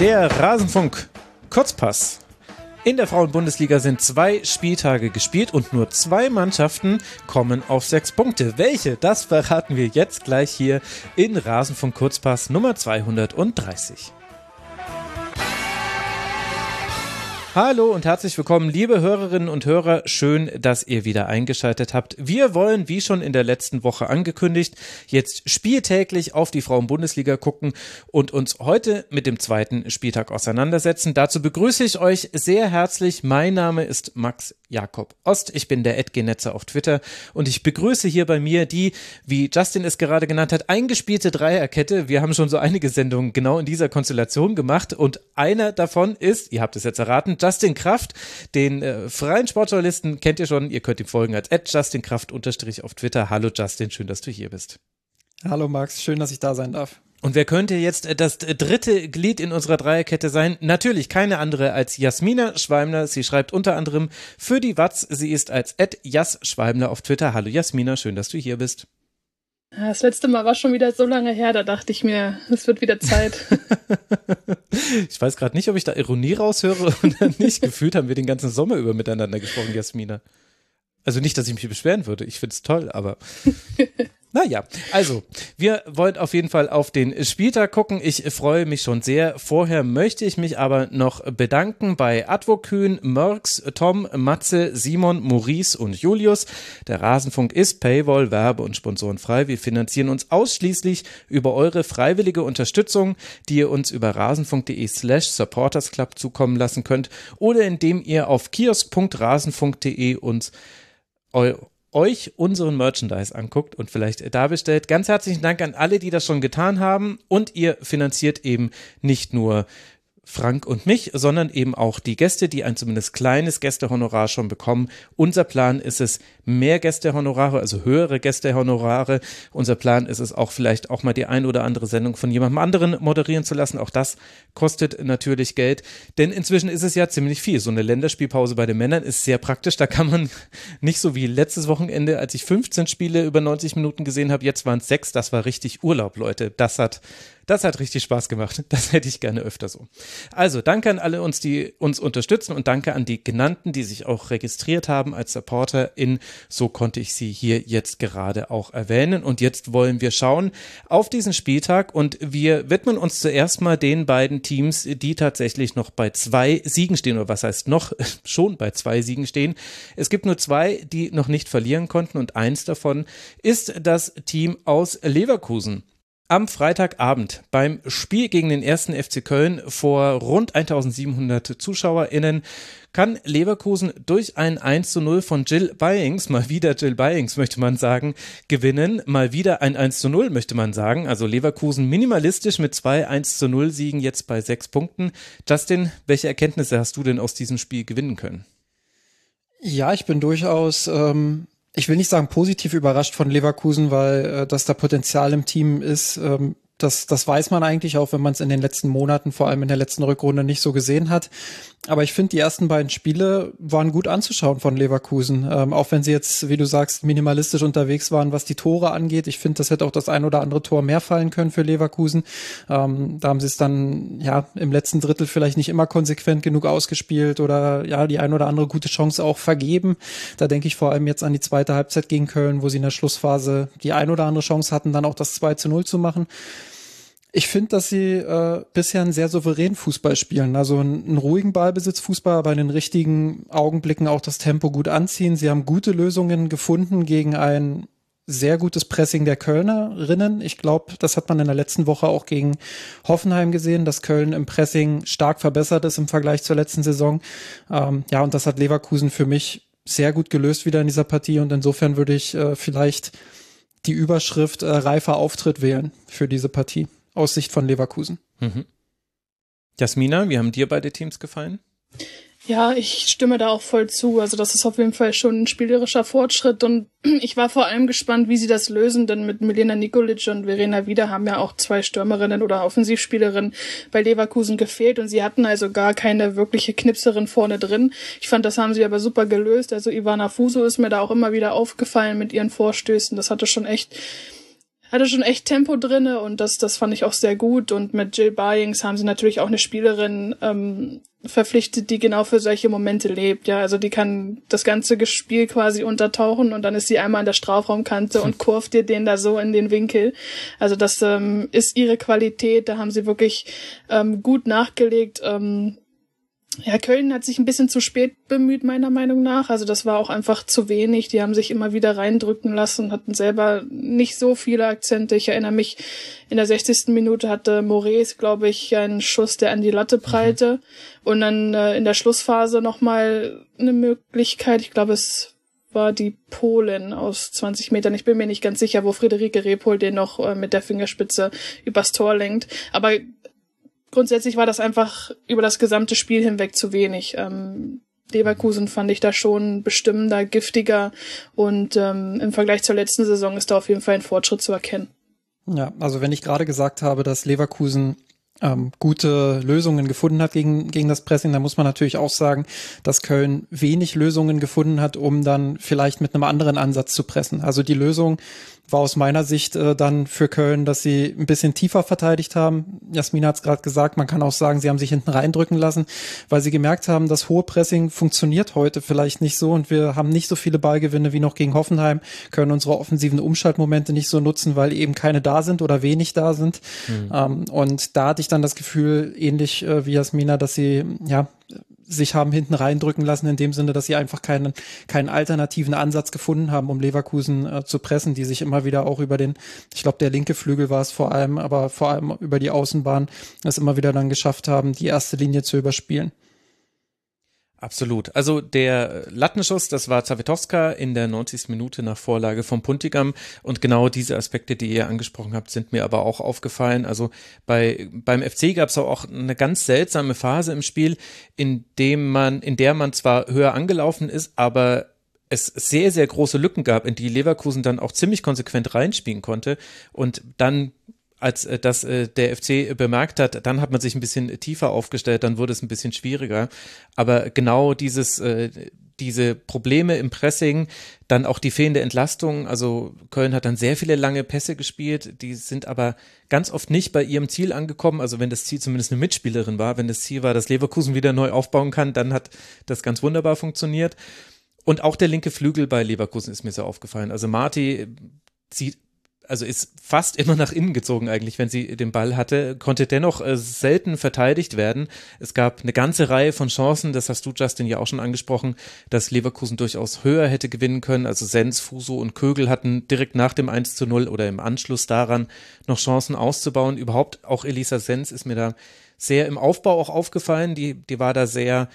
Der Rasenfunk Kurzpass. In der Frauenbundesliga sind zwei Spieltage gespielt und nur zwei Mannschaften kommen auf sechs Punkte. Welche? Das verraten wir jetzt gleich hier in Rasenfunk Kurzpass Nummer 230. Hallo und herzlich willkommen, liebe Hörerinnen und Hörer. Schön, dass ihr wieder eingeschaltet habt. Wir wollen, wie schon in der letzten Woche angekündigt, jetzt spieltäglich auf die Frauen-Bundesliga gucken und uns heute mit dem zweiten Spieltag auseinandersetzen. Dazu begrüße ich euch sehr herzlich. Mein Name ist Max Jakob Ost. Ich bin der Edgenetzer auf Twitter und ich begrüße hier bei mir die, wie Justin es gerade genannt hat, eingespielte Dreierkette. Wir haben schon so einige Sendungen genau in dieser Konstellation gemacht und einer davon ist, ihr habt es jetzt erraten, Justin Kraft, den äh, freien Sportjournalisten kennt ihr schon. Ihr könnt ihm folgen als Justin Kraft unterstrich auf Twitter. Hallo Justin, schön, dass du hier bist. Hallo Max, schön, dass ich da sein darf. Und wer könnte jetzt das dritte Glied in unserer Dreierkette sein? Natürlich keine andere als Jasmina Schweimler. Sie schreibt unter anderem für die Watz. Sie ist als Ed Jas Schweimler auf Twitter. Hallo Jasmina, schön, dass du hier bist. Das letzte Mal war schon wieder so lange her, da dachte ich mir, es wird wieder Zeit. ich weiß gerade nicht, ob ich da Ironie raushöre oder nicht. Gefühlt haben wir den ganzen Sommer über miteinander gesprochen, Jasmina. Also nicht, dass ich mich beschweren würde. Ich finde es toll, aber Naja, also, wir wollen auf jeden Fall auf den Spieltag gucken. Ich freue mich schon sehr. Vorher möchte ich mich aber noch bedanken bei Advokühn, Mörks, Tom, Matze, Simon, Maurice und Julius. Der Rasenfunk ist Paywall, Werbe und Sponsoren frei. Wir finanzieren uns ausschließlich über eure freiwillige Unterstützung, die ihr uns über rasenfunk.de slash supportersclub zukommen lassen könnt oder indem ihr auf kiosk.rasenfunk.de uns euch unseren Merchandise anguckt und vielleicht da bestellt. Ganz herzlichen Dank an alle, die das schon getan haben und ihr finanziert eben nicht nur Frank und mich, sondern eben auch die Gäste, die ein zumindest kleines Gästehonorar schon bekommen. Unser Plan ist es, mehr Gästehonorare, also höhere Gästehonorare. Unser Plan ist es auch vielleicht auch mal die ein oder andere Sendung von jemandem anderen moderieren zu lassen. Auch das kostet natürlich Geld, denn inzwischen ist es ja ziemlich viel. So eine Länderspielpause bei den Männern ist sehr praktisch. Da kann man nicht so wie letztes Wochenende, als ich 15 Spiele über 90 Minuten gesehen habe, jetzt waren es sechs. Das war richtig Urlaub, Leute. Das hat das hat richtig Spaß gemacht. Das hätte ich gerne öfter so. Also danke an alle uns, die uns unterstützen und danke an die genannten, die sich auch registriert haben als Supporter in. So konnte ich sie hier jetzt gerade auch erwähnen. Und jetzt wollen wir schauen auf diesen Spieltag und wir widmen uns zuerst mal den beiden Teams, die tatsächlich noch bei zwei Siegen stehen oder was heißt noch schon bei zwei Siegen stehen. Es gibt nur zwei, die noch nicht verlieren konnten und eins davon ist das Team aus Leverkusen am Freitagabend beim Spiel gegen den ersten FC Köln vor rund 1700 ZuschauerInnen kann Leverkusen durch ein 1 zu 0 von Jill Byings, mal wieder Jill Byings möchte man sagen, gewinnen. Mal wieder ein 1 zu 0 möchte man sagen. Also Leverkusen minimalistisch mit zwei 1 zu 0 Siegen jetzt bei sechs Punkten. Justin, welche Erkenntnisse hast du denn aus diesem Spiel gewinnen können? Ja, ich bin durchaus ähm, ich will nicht sagen positiv überrascht von Leverkusen, weil äh, dass da Potenzial im Team ist, ähm, das, das weiß man eigentlich auch, wenn man es in den letzten Monaten, vor allem in der letzten Rückrunde, nicht so gesehen hat. Aber ich finde, die ersten beiden Spiele waren gut anzuschauen von Leverkusen. Ähm, auch wenn sie jetzt, wie du sagst, minimalistisch unterwegs waren, was die Tore angeht. Ich finde, das hätte auch das ein oder andere Tor mehr fallen können für Leverkusen. Ähm, da haben sie es dann ja im letzten Drittel vielleicht nicht immer konsequent genug ausgespielt oder ja die ein oder andere gute Chance auch vergeben. Da denke ich vor allem jetzt an die zweite Halbzeit gegen Köln, wo sie in der Schlussphase die ein oder andere Chance hatten, dann auch das 2 zu 0 zu machen. Ich finde, dass sie äh, bisher einen sehr souveränen Fußball spielen. Also einen, einen ruhigen Ballbesitzfußball, aber in den richtigen Augenblicken auch das Tempo gut anziehen. Sie haben gute Lösungen gefunden gegen ein sehr gutes Pressing der Kölnerinnen. Ich glaube, das hat man in der letzten Woche auch gegen Hoffenheim gesehen, dass Köln im Pressing stark verbessert ist im Vergleich zur letzten Saison. Ähm, ja, und das hat Leverkusen für mich sehr gut gelöst wieder in dieser Partie. Und insofern würde ich äh, vielleicht die Überschrift äh, reifer Auftritt wählen für diese Partie aus Sicht von Leverkusen. Mhm. Jasmina, wie haben dir beide Teams gefallen? Ja, ich stimme da auch voll zu. Also das ist auf jeden Fall schon ein spielerischer Fortschritt und ich war vor allem gespannt, wie sie das lösen, denn mit Milena Nikolic und Verena Wieder haben ja auch zwei Stürmerinnen oder Offensivspielerinnen bei Leverkusen gefehlt und sie hatten also gar keine wirkliche Knipserin vorne drin. Ich fand, das haben sie aber super gelöst. Also Ivana Fuso ist mir da auch immer wieder aufgefallen mit ihren Vorstößen. Das hatte schon echt hatte schon echt Tempo drinne und das, das fand ich auch sehr gut. Und mit Jill Byings haben sie natürlich auch eine Spielerin ähm, verpflichtet, die genau für solche Momente lebt. Ja, also die kann das ganze Spiel quasi untertauchen und dann ist sie einmal an der Strafraumkante und kurft dir den da so in den Winkel. Also das ähm, ist ihre Qualität. Da haben sie wirklich ähm, gut nachgelegt. Ähm, ja, Köln hat sich ein bisschen zu spät bemüht, meiner Meinung nach. Also das war auch einfach zu wenig. Die haben sich immer wieder reindrücken lassen, hatten selber nicht so viele Akzente. Ich erinnere mich, in der 60. Minute hatte Moraes, glaube ich, einen Schuss, der an die Latte mhm. prallte. Und dann äh, in der Schlussphase nochmal eine Möglichkeit. Ich glaube, es war die Polin aus 20 Metern. Ich bin mir nicht ganz sicher, wo Friederike Repol den noch äh, mit der Fingerspitze übers Tor lenkt. Aber grundsätzlich war das einfach über das gesamte Spiel hinweg zu wenig. Ähm, Leverkusen fand ich da schon bestimmender, giftiger und ähm, im Vergleich zur letzten Saison ist da auf jeden Fall ein Fortschritt zu erkennen. Ja, also wenn ich gerade gesagt habe, dass Leverkusen ähm, gute Lösungen gefunden hat gegen, gegen das Pressing, dann muss man natürlich auch sagen, dass Köln wenig Lösungen gefunden hat, um dann vielleicht mit einem anderen Ansatz zu pressen. Also die Lösung, war aus meiner Sicht äh, dann für Köln, dass sie ein bisschen tiefer verteidigt haben. Jasmin hat es gerade gesagt, man kann auch sagen, sie haben sich hinten reindrücken lassen, weil sie gemerkt haben, das hohe Pressing funktioniert heute vielleicht nicht so und wir haben nicht so viele Ballgewinne wie noch gegen Hoffenheim, können unsere offensiven Umschaltmomente nicht so nutzen, weil eben keine da sind oder wenig da sind. Mhm. Ähm, und da hatte ich dann das Gefühl, ähnlich äh, wie Jasmina, dass sie ja sich haben hinten reindrücken lassen, in dem Sinne, dass sie einfach keinen, keinen alternativen Ansatz gefunden haben, um Leverkusen äh, zu pressen, die sich immer wieder auch über den, ich glaube, der linke Flügel war es vor allem, aber vor allem über die Außenbahn es immer wieder dann geschafft haben, die erste Linie zu überspielen. Absolut. Also der Lattenschuss, das war Zawetowska in der 90. Minute nach Vorlage von Puntigam und genau diese Aspekte, die ihr angesprochen habt, sind mir aber auch aufgefallen. Also bei beim FC gab es auch eine ganz seltsame Phase im Spiel, in dem man, in der man zwar höher angelaufen ist, aber es sehr, sehr große Lücken gab, in die Leverkusen dann auch ziemlich konsequent reinspielen konnte und dann als äh, das äh, der FC bemerkt hat, dann hat man sich ein bisschen tiefer aufgestellt, dann wurde es ein bisschen schwieriger. Aber genau dieses, äh, diese Probleme im Pressing, dann auch die fehlende Entlastung. Also Köln hat dann sehr viele lange Pässe gespielt, die sind aber ganz oft nicht bei ihrem Ziel angekommen. Also wenn das Ziel zumindest eine Mitspielerin war, wenn das Ziel war, dass Leverkusen wieder neu aufbauen kann, dann hat das ganz wunderbar funktioniert. Und auch der linke Flügel bei Leverkusen ist mir so aufgefallen. Also Marti zieht also ist fast immer nach innen gezogen eigentlich, wenn sie den Ball hatte, konnte dennoch äh, selten verteidigt werden. Es gab eine ganze Reihe von Chancen, das hast du Justin ja auch schon angesprochen, dass Leverkusen durchaus höher hätte gewinnen können. Also Sens, Fuso und Kögel hatten direkt nach dem 1 zu 0 oder im Anschluss daran noch Chancen auszubauen. Überhaupt auch Elisa Sens ist mir da sehr im Aufbau auch aufgefallen. Die, die war da sehr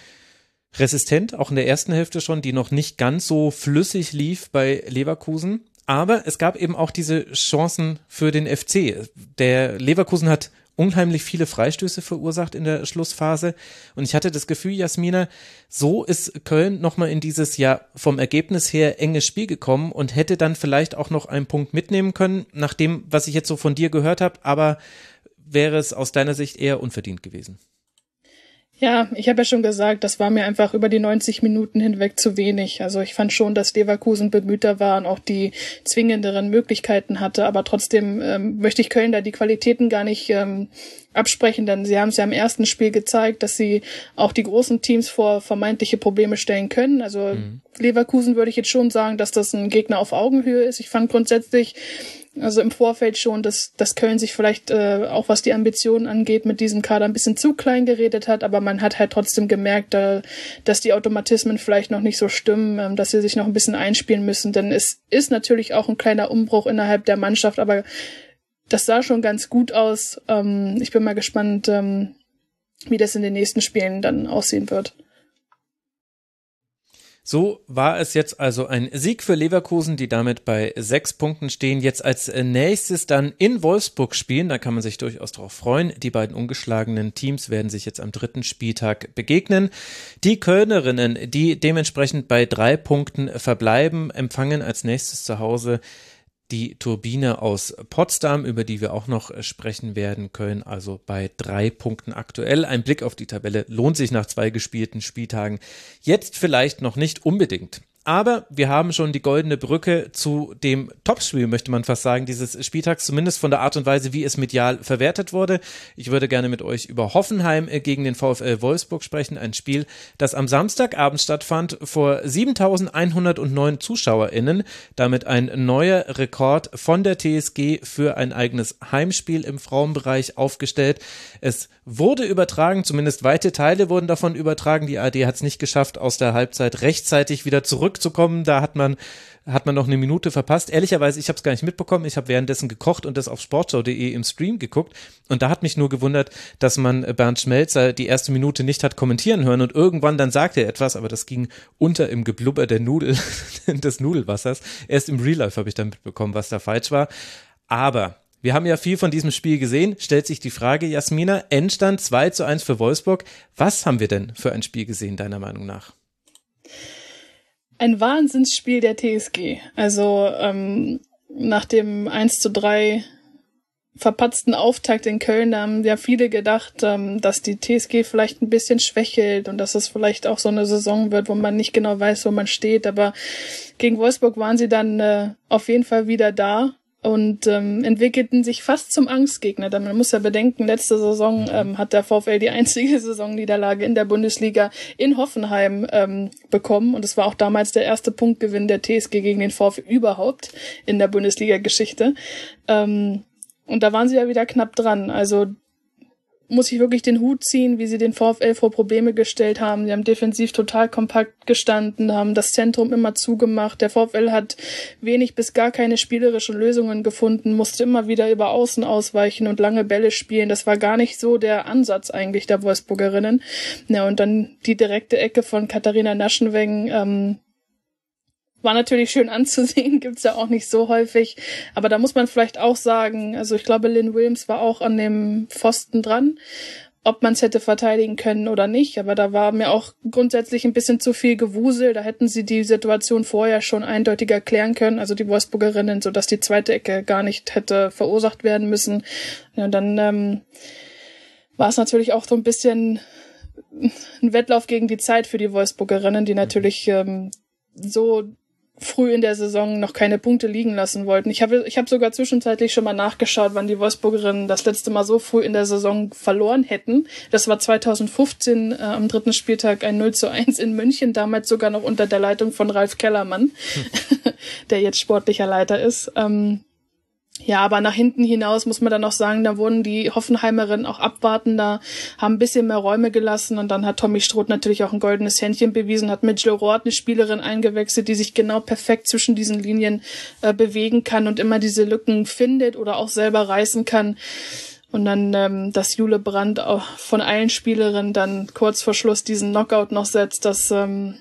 resistent, auch in der ersten Hälfte schon, die noch nicht ganz so flüssig lief bei Leverkusen. Aber es gab eben auch diese Chancen für den FC. Der Leverkusen hat unheimlich viele Freistöße verursacht in der Schlussphase. Und ich hatte das Gefühl, Jasmina, so ist Köln nochmal in dieses ja vom Ergebnis her enges Spiel gekommen und hätte dann vielleicht auch noch einen Punkt mitnehmen können, nach dem, was ich jetzt so von dir gehört habe. Aber wäre es aus deiner Sicht eher unverdient gewesen? Ja, ich habe ja schon gesagt, das war mir einfach über die 90 Minuten hinweg zu wenig. Also ich fand schon, dass Leverkusen bemühter war und auch die zwingenderen Möglichkeiten hatte, aber trotzdem ähm, möchte ich Köln da die Qualitäten gar nicht ähm, absprechen, denn sie haben es ja im ersten Spiel gezeigt, dass sie auch die großen Teams vor vermeintliche Probleme stellen können. Also mhm. Leverkusen würde ich jetzt schon sagen, dass das ein Gegner auf Augenhöhe ist. Ich fand grundsätzlich also im Vorfeld schon, dass, dass Köln sich vielleicht äh, auch was die Ambitionen angeht, mit diesem Kader ein bisschen zu klein geredet hat, aber man hat halt trotzdem gemerkt, äh, dass die Automatismen vielleicht noch nicht so stimmen, ähm, dass sie sich noch ein bisschen einspielen müssen, denn es ist natürlich auch ein kleiner Umbruch innerhalb der Mannschaft, aber das sah schon ganz gut aus. Ähm, ich bin mal gespannt, ähm, wie das in den nächsten Spielen dann aussehen wird. So war es jetzt also ein Sieg für Leverkusen, die damit bei sechs Punkten stehen. Jetzt als nächstes dann in Wolfsburg spielen. Da kann man sich durchaus darauf freuen. Die beiden ungeschlagenen Teams werden sich jetzt am dritten Spieltag begegnen. Die Kölnerinnen, die dementsprechend bei drei Punkten verbleiben, empfangen als nächstes zu Hause die Turbine aus Potsdam, über die wir auch noch sprechen werden können, also bei drei Punkten aktuell. Ein Blick auf die Tabelle lohnt sich nach zwei gespielten Spieltagen jetzt vielleicht noch nicht unbedingt. Aber wir haben schon die goldene Brücke zu dem Topspiel, möchte man fast sagen, dieses Spieltags, zumindest von der Art und Weise, wie es medial verwertet wurde. Ich würde gerne mit euch über Hoffenheim äh, gegen den VfL Wolfsburg sprechen. Ein Spiel, das am Samstagabend stattfand vor 7109 ZuschauerInnen. Damit ein neuer Rekord von der TSG für ein eigenes Heimspiel im Frauenbereich aufgestellt. Es wurde übertragen, zumindest weite Teile wurden davon übertragen. Die AD hat es nicht geschafft, aus der Halbzeit rechtzeitig wieder zurückzukommen. Da hat man hat man noch eine Minute verpasst. Ehrlicherweise, ich habe es gar nicht mitbekommen. Ich habe währenddessen gekocht und das auf sportschau.de im Stream geguckt. Und da hat mich nur gewundert, dass man Bernd Schmelzer die erste Minute nicht hat kommentieren hören und irgendwann dann sagte er etwas, aber das ging unter im Geblubber der Nudel, des Nudelwassers. Erst im Real Life habe ich dann mitbekommen, was da falsch war. Aber wir haben ja viel von diesem Spiel gesehen. Stellt sich die Frage, Jasmina, Endstand 2 zu 1 für Wolfsburg. Was haben wir denn für ein Spiel gesehen, deiner Meinung nach? Ein Wahnsinnsspiel der TSG. Also ähm, nach dem 1 zu 3 verpatzten Auftakt in Köln haben ja viele gedacht, ähm, dass die TSG vielleicht ein bisschen schwächelt und dass es vielleicht auch so eine Saison wird, wo man nicht genau weiß, wo man steht. Aber gegen Wolfsburg waren sie dann äh, auf jeden Fall wieder da und ähm, entwickelten sich fast zum Angstgegner. Denn man muss ja bedenken, letzte Saison mhm. ähm, hat der VfL die einzige Saisonniederlage in der Bundesliga in Hoffenheim ähm, bekommen und es war auch damals der erste Punktgewinn der TSG gegen den VfL überhaupt in der Bundesliga-Geschichte. Ähm, und da waren sie ja wieder knapp dran. Also muss ich wirklich den Hut ziehen, wie sie den VfL vor Probleme gestellt haben. Sie haben defensiv total kompakt gestanden, haben das Zentrum immer zugemacht. Der VfL hat wenig bis gar keine spielerischen Lösungen gefunden, musste immer wieder über Außen ausweichen und lange Bälle spielen. Das war gar nicht so der Ansatz eigentlich der Wolfsburgerinnen. Ja, und dann die direkte Ecke von Katharina Naschenweng, ähm, war natürlich schön anzusehen, gibt's ja auch nicht so häufig. Aber da muss man vielleicht auch sagen, also ich glaube, Lynn Williams war auch an dem Pfosten dran, ob man es hätte verteidigen können oder nicht. Aber da war mir auch grundsätzlich ein bisschen zu viel Gewusel. Da hätten sie die Situation vorher schon eindeutiger klären können, also die Wolfsburgerinnen, sodass die zweite Ecke gar nicht hätte verursacht werden müssen. Ja, und dann ähm, war es natürlich auch so ein bisschen ein Wettlauf gegen die Zeit für die Wolfsburgerinnen, die natürlich ähm, so früh in der Saison noch keine Punkte liegen lassen wollten. Ich habe ich hab sogar zwischenzeitlich schon mal nachgeschaut, wann die Wolfsburgerinnen das letzte Mal so früh in der Saison verloren hätten. Das war 2015 äh, am dritten Spieltag ein 0 zu 1 in München, damals sogar noch unter der Leitung von Ralf Kellermann, hm. der jetzt sportlicher Leiter ist. Ähm, ja, aber nach hinten hinaus muss man dann auch sagen, da wurden die Hoffenheimerinnen auch abwartender, haben ein bisschen mehr Räume gelassen und dann hat Tommy Stroth natürlich auch ein goldenes Händchen bewiesen, hat mit Jill Roth eine Spielerin eingewechselt, die sich genau perfekt zwischen diesen Linien äh, bewegen kann und immer diese Lücken findet oder auch selber reißen kann. Und dann, ähm, dass Jule Brandt auch von allen Spielerinnen dann kurz vor Schluss diesen Knockout noch setzt, das ähm,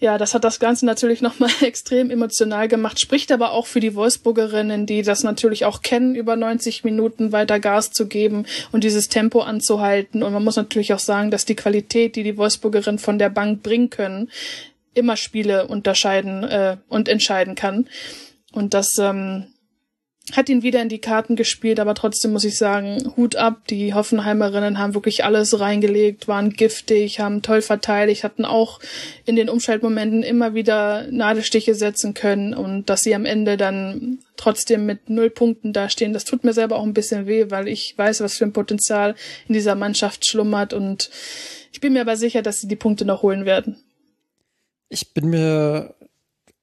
ja, das hat das Ganze natürlich nochmal extrem emotional gemacht, spricht aber auch für die Wolfsburgerinnen, die das natürlich auch kennen, über 90 Minuten weiter Gas zu geben und dieses Tempo anzuhalten. Und man muss natürlich auch sagen, dass die Qualität, die die Wolfsburgerinnen von der Bank bringen können, immer Spiele unterscheiden äh, und entscheiden kann. Und das ähm, hat ihn wieder in die Karten gespielt, aber trotzdem muss ich sagen, Hut ab. Die Hoffenheimerinnen haben wirklich alles reingelegt, waren giftig, haben toll verteidigt, hatten auch in den Umschaltmomenten immer wieder Nadelstiche setzen können und dass sie am Ende dann trotzdem mit null Punkten dastehen, das tut mir selber auch ein bisschen weh, weil ich weiß, was für ein Potenzial in dieser Mannschaft schlummert und ich bin mir aber sicher, dass sie die Punkte noch holen werden. Ich bin mir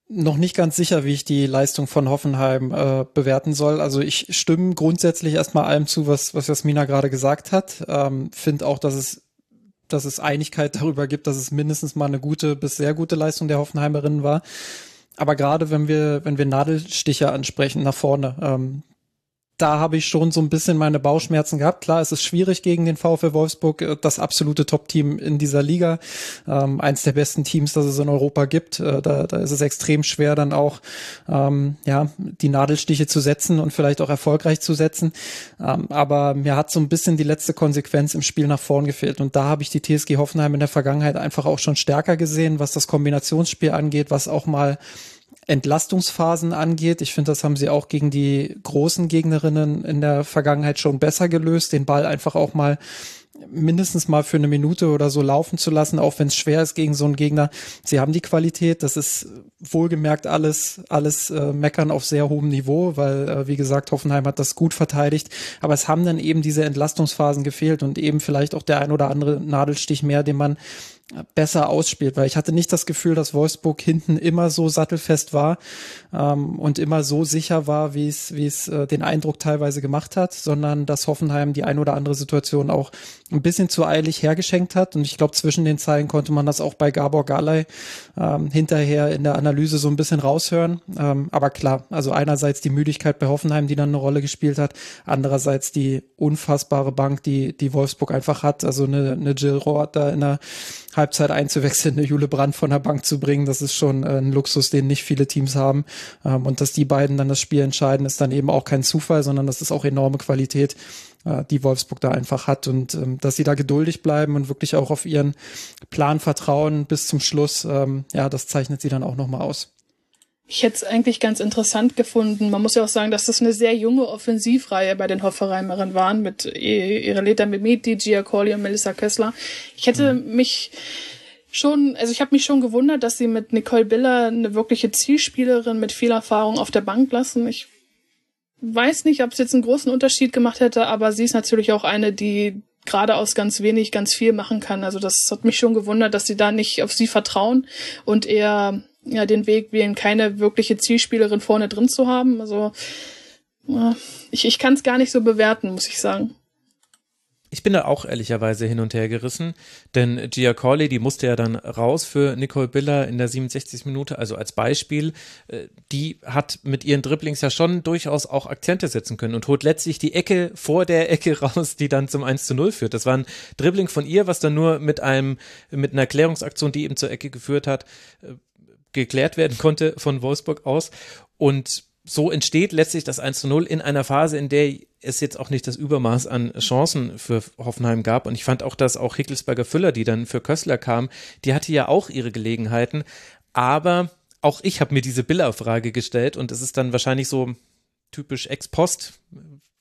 noch nicht ganz sicher, wie ich die Leistung von Hoffenheim äh, bewerten soll. Also ich stimme grundsätzlich erstmal allem zu, was, was Jasmina gerade gesagt hat. Ähm, Finde auch, dass es, dass es Einigkeit darüber gibt, dass es mindestens mal eine gute bis sehr gute Leistung der Hoffenheimerinnen war. Aber gerade wenn wir, wenn wir Nadelstiche ansprechen nach vorne, ähm, da habe ich schon so ein bisschen meine Bauchschmerzen gehabt. Klar, es ist schwierig gegen den VfL Wolfsburg, äh, das absolute Top-Team in dieser Liga, ähm, eins der besten Teams, das es in Europa gibt. Äh, da, da ist es extrem schwer, dann auch ähm, ja die Nadelstiche zu setzen und vielleicht auch erfolgreich zu setzen. Ähm, aber mir hat so ein bisschen die letzte Konsequenz im Spiel nach vorn gefehlt. Und da habe ich die TSG Hoffenheim in der Vergangenheit einfach auch schon stärker gesehen, was das Kombinationsspiel angeht, was auch mal Entlastungsphasen angeht. Ich finde, das haben sie auch gegen die großen Gegnerinnen in der Vergangenheit schon besser gelöst, den Ball einfach auch mal mindestens mal für eine Minute oder so laufen zu lassen, auch wenn es schwer ist gegen so einen Gegner. Sie haben die Qualität, das ist wohlgemerkt alles, alles äh, meckern auf sehr hohem Niveau, weil, äh, wie gesagt, Hoffenheim hat das gut verteidigt, aber es haben dann eben diese Entlastungsphasen gefehlt und eben vielleicht auch der ein oder andere Nadelstich mehr, den man besser ausspielt, weil ich hatte nicht das Gefühl, dass Wolfsburg hinten immer so sattelfest war ähm, und immer so sicher war, wie es wie es äh, den Eindruck teilweise gemacht hat, sondern dass Hoffenheim die ein oder andere Situation auch ein bisschen zu eilig hergeschenkt hat. Und ich glaube zwischen den Zeilen konnte man das auch bei Gabor Galay ähm, hinterher in der Analyse so ein bisschen raushören, ähm, aber klar, also einerseits die Müdigkeit bei Hoffenheim, die dann eine Rolle gespielt hat, andererseits die unfassbare Bank, die die Wolfsburg einfach hat, also eine, eine Jill Roth da in der Halbzeit einzuwechseln, eine Jule Brandt von der Bank zu bringen, das ist schon äh, ein Luxus, den nicht viele Teams haben. Ähm, und dass die beiden dann das Spiel entscheiden, ist dann eben auch kein Zufall, sondern das ist auch enorme Qualität, äh, die Wolfsburg da einfach hat. Und ähm, dass sie da geduldig bleiben und wirklich auch auf ihren Plan vertrauen bis zum Schluss, ähm, ja, das zeichnet sie dann auch nochmal aus. Ich hätte es eigentlich ganz interessant gefunden. Man muss ja auch sagen, dass das eine sehr junge Offensivreihe bei den Hoffereimerinnen waren mit Ireleta Mimiti, Gia Corley und Melissa Kessler. Ich hätte mhm. mich schon, also ich habe mich schon gewundert, dass sie mit Nicole Biller eine wirkliche Zielspielerin mit viel Erfahrung auf der Bank lassen. Ich weiß nicht, ob es jetzt einen großen Unterschied gemacht hätte, aber sie ist natürlich auch eine, die gerade aus ganz wenig ganz viel machen kann. Also das hat mich schon gewundert, dass sie da nicht auf sie vertrauen und eher ja, den Weg wählen, keine wirkliche Zielspielerin vorne drin zu haben. Also ich, ich kann es gar nicht so bewerten, muss ich sagen. Ich bin da auch ehrlicherweise hin und her gerissen, denn Gia Corley, die musste ja dann raus für Nicole Biller in der 67. Minute, also als Beispiel. Äh, die hat mit ihren Dribblings ja schon durchaus auch Akzente setzen können und holt letztlich die Ecke vor der Ecke raus, die dann zum 1 zu 0 führt. Das war ein Dribbling von ihr, was dann nur mit einem, mit einer Klärungsaktion, die eben zur Ecke geführt hat, äh, geklärt werden konnte von Wolfsburg aus. Und so entsteht letztlich das 1 zu 0 in einer Phase, in der es jetzt auch nicht das Übermaß an Chancen für Hoffenheim gab. Und ich fand auch, dass auch Hickelsberger Füller, die dann für Kössler kam, die hatte ja auch ihre Gelegenheiten. Aber auch ich habe mir diese Biller-Frage gestellt und es ist dann wahrscheinlich so typisch ex post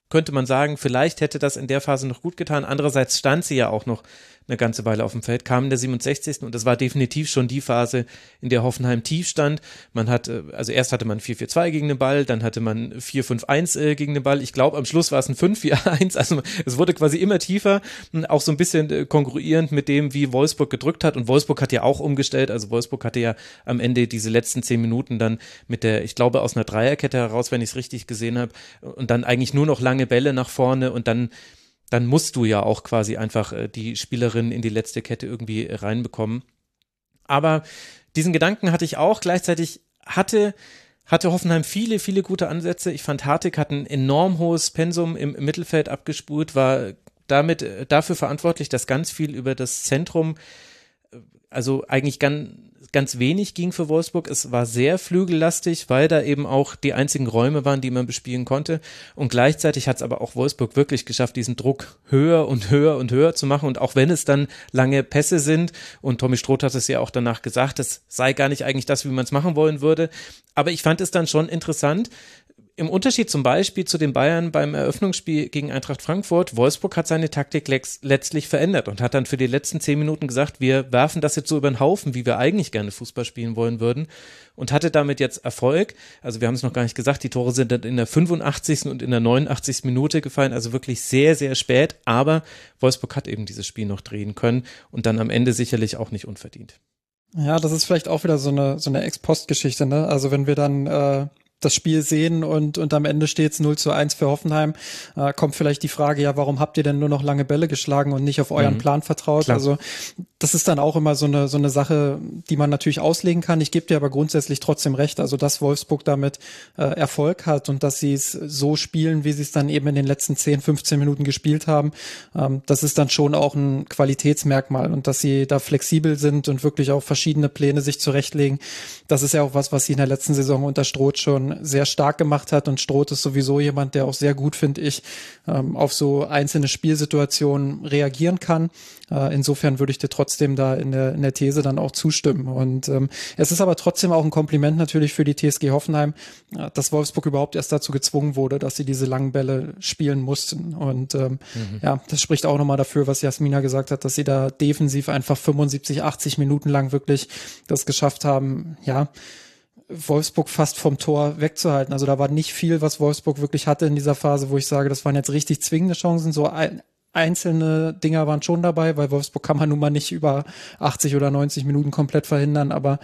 könnte man sagen, vielleicht hätte das in der Phase noch gut getan. Andererseits stand sie ja auch noch eine ganze Weile auf dem Feld, kam in der 67. und das war definitiv schon die Phase, in der Hoffenheim tief stand. Man hat, äh, also erst hatte man 4-4-2 gegen den Ball, dann hatte man 4-5-1 äh, gegen den Ball. Ich glaube, am Schluss war es ein 5-4-1. Also es wurde quasi immer tiefer, auch so ein bisschen äh, kongruierend mit dem, wie Wolfsburg gedrückt hat. Und Wolfsburg hat ja auch umgestellt. Also Wolfsburg hatte ja am Ende diese letzten zehn Minuten dann mit der, ich glaube, aus einer Dreierkette heraus, wenn ich es richtig gesehen habe, und dann eigentlich nur noch lange Bälle nach vorne und dann dann musst du ja auch quasi einfach äh, die Spielerin in die letzte Kette irgendwie reinbekommen. Aber diesen Gedanken hatte ich auch. Gleichzeitig hatte hatte Hoffenheim viele, viele gute Ansätze. Ich fand, Hartig hat ein enorm hohes Pensum im, Mittelfeld abgespult, war damit äh, dafür verantwortlich, dass ganz viel über das Zentrum, äh, also eigentlich ganz, ganz wenig ging für Wolfsburg. Es war sehr flügellastig, weil da eben auch die einzigen Räume waren, die man bespielen konnte. Und gleichzeitig hat es aber auch Wolfsburg wirklich geschafft, diesen Druck höher und höher und höher zu machen. Und auch wenn es dann lange Pässe sind, und Tommy Stroth hat es ja auch danach gesagt, das sei gar nicht eigentlich das, wie man es machen wollen würde. Aber ich fand es dann schon interessant, im Unterschied zum Beispiel zu den Bayern beim Eröffnungsspiel gegen Eintracht Frankfurt, Wolfsburg hat seine Taktik letztlich verändert und hat dann für die letzten zehn Minuten gesagt, wir werfen das jetzt so über den Haufen, wie wir eigentlich gerne Fußball spielen wollen würden und hatte damit jetzt Erfolg. Also wir haben es noch gar nicht gesagt, die Tore sind dann in der 85. und in der 89. Minute gefallen, also wirklich sehr, sehr spät, aber Wolfsburg hat eben dieses Spiel noch drehen können und dann am Ende sicherlich auch nicht unverdient. Ja, das ist vielleicht auch wieder so eine, so eine Ex-Post-Geschichte, ne? Also wenn wir dann äh, das Spiel sehen und, und am Ende steht es 0 zu 1 für Hoffenheim, äh, kommt vielleicht die Frage, ja, warum habt ihr denn nur noch lange Bälle geschlagen und nicht auf euren mhm. Plan vertraut? Klar. Also das ist dann auch immer so eine, so eine Sache, die man natürlich auslegen kann. Ich gebe dir aber grundsätzlich trotzdem recht, also dass Wolfsburg damit äh, Erfolg hat und dass sie es so spielen, wie sie es dann eben in den letzten 10, 15 Minuten gespielt haben, ähm, das ist dann schon auch ein Qualitätsmerkmal und dass sie da flexibel sind und wirklich auch verschiedene Pläne sich zurechtlegen. Das ist ja auch was, was sie in der letzten Saison unter Stroh schon schon sehr stark gemacht hat und Stroth ist sowieso jemand, der auch sehr gut, finde ich, ähm, auf so einzelne Spielsituationen reagieren kann. Äh, insofern würde ich dir trotzdem da in der, in der These dann auch zustimmen. Und ähm, es ist aber trotzdem auch ein Kompliment natürlich für die TSG Hoffenheim, äh, dass Wolfsburg überhaupt erst dazu gezwungen wurde, dass sie diese langen Bälle spielen mussten. Und ähm, mhm. ja, das spricht auch nochmal dafür, was Jasmina gesagt hat, dass sie da defensiv einfach 75, 80 Minuten lang wirklich das geschafft haben, ja, Wolfsburg fast vom Tor wegzuhalten. Also da war nicht viel, was Wolfsburg wirklich hatte in dieser Phase, wo ich sage, das waren jetzt richtig zwingende Chancen. So ein, einzelne Dinger waren schon dabei, weil Wolfsburg kann man nun mal nicht über 80 oder 90 Minuten komplett verhindern, aber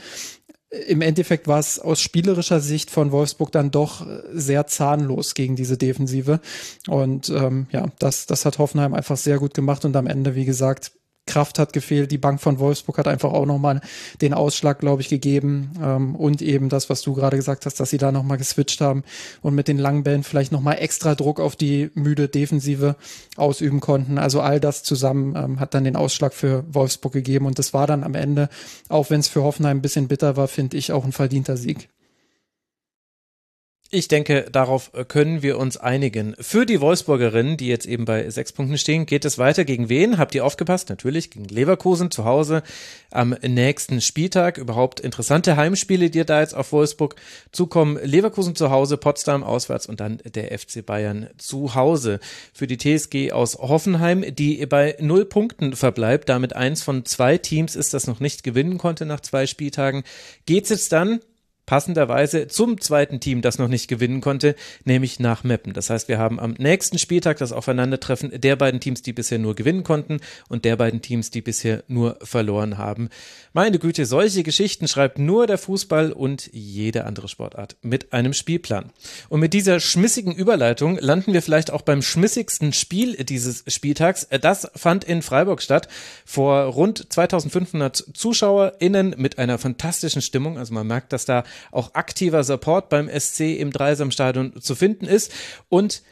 im Endeffekt war es aus spielerischer Sicht von Wolfsburg dann doch sehr zahnlos gegen diese Defensive. Und ähm, ja, das, das hat Hoffenheim einfach sehr gut gemacht und am Ende, wie gesagt, Kraft hat gefehlt. Die Bank von Wolfsburg hat einfach auch nochmal den Ausschlag, glaube ich, gegeben. Ähm, und eben das, was du gerade gesagt hast, dass sie da nochmal geswitcht haben und mit den langen Bällen vielleicht nochmal extra Druck auf die müde Defensive ausüben konnten. Also all das zusammen ähm, hat dann den Ausschlag für Wolfsburg gegeben. Und das war dann am Ende, auch wenn es für Hoffenheim ein bisschen bitter war, finde ich auch ein verdienter Sieg. Ich denke, darauf können wir uns einigen. Für die Wolfsburgerinnen, die jetzt eben bei sechs Punkten stehen, geht es weiter. Gegen wen? Habt ihr aufgepasst? Natürlich gegen Leverkusen zu Hause am nächsten Spieltag. Überhaupt interessante Heimspiele, die da jetzt auf Wolfsburg zukommen. Leverkusen zu Hause, Potsdam auswärts und dann der FC Bayern zu Hause. Für die TSG aus Hoffenheim, die bei null Punkten verbleibt, damit eins von zwei Teams ist, das noch nicht gewinnen konnte nach zwei Spieltagen, geht's jetzt dann passenderweise zum zweiten Team, das noch nicht gewinnen konnte, nämlich nach Meppen. Das heißt, wir haben am nächsten Spieltag das Aufeinandertreffen der beiden Teams, die bisher nur gewinnen konnten und der beiden Teams, die bisher nur verloren haben. Meine Güte, solche Geschichten schreibt nur der Fußball und jede andere Sportart mit einem Spielplan. Und mit dieser schmissigen Überleitung landen wir vielleicht auch beim schmissigsten Spiel dieses Spieltags. Das fand in Freiburg statt vor rund 2500 ZuschauerInnen mit einer fantastischen Stimmung. Also man merkt, dass da auch aktiver Support beim SC im Dreisamstadion zu finden ist. Und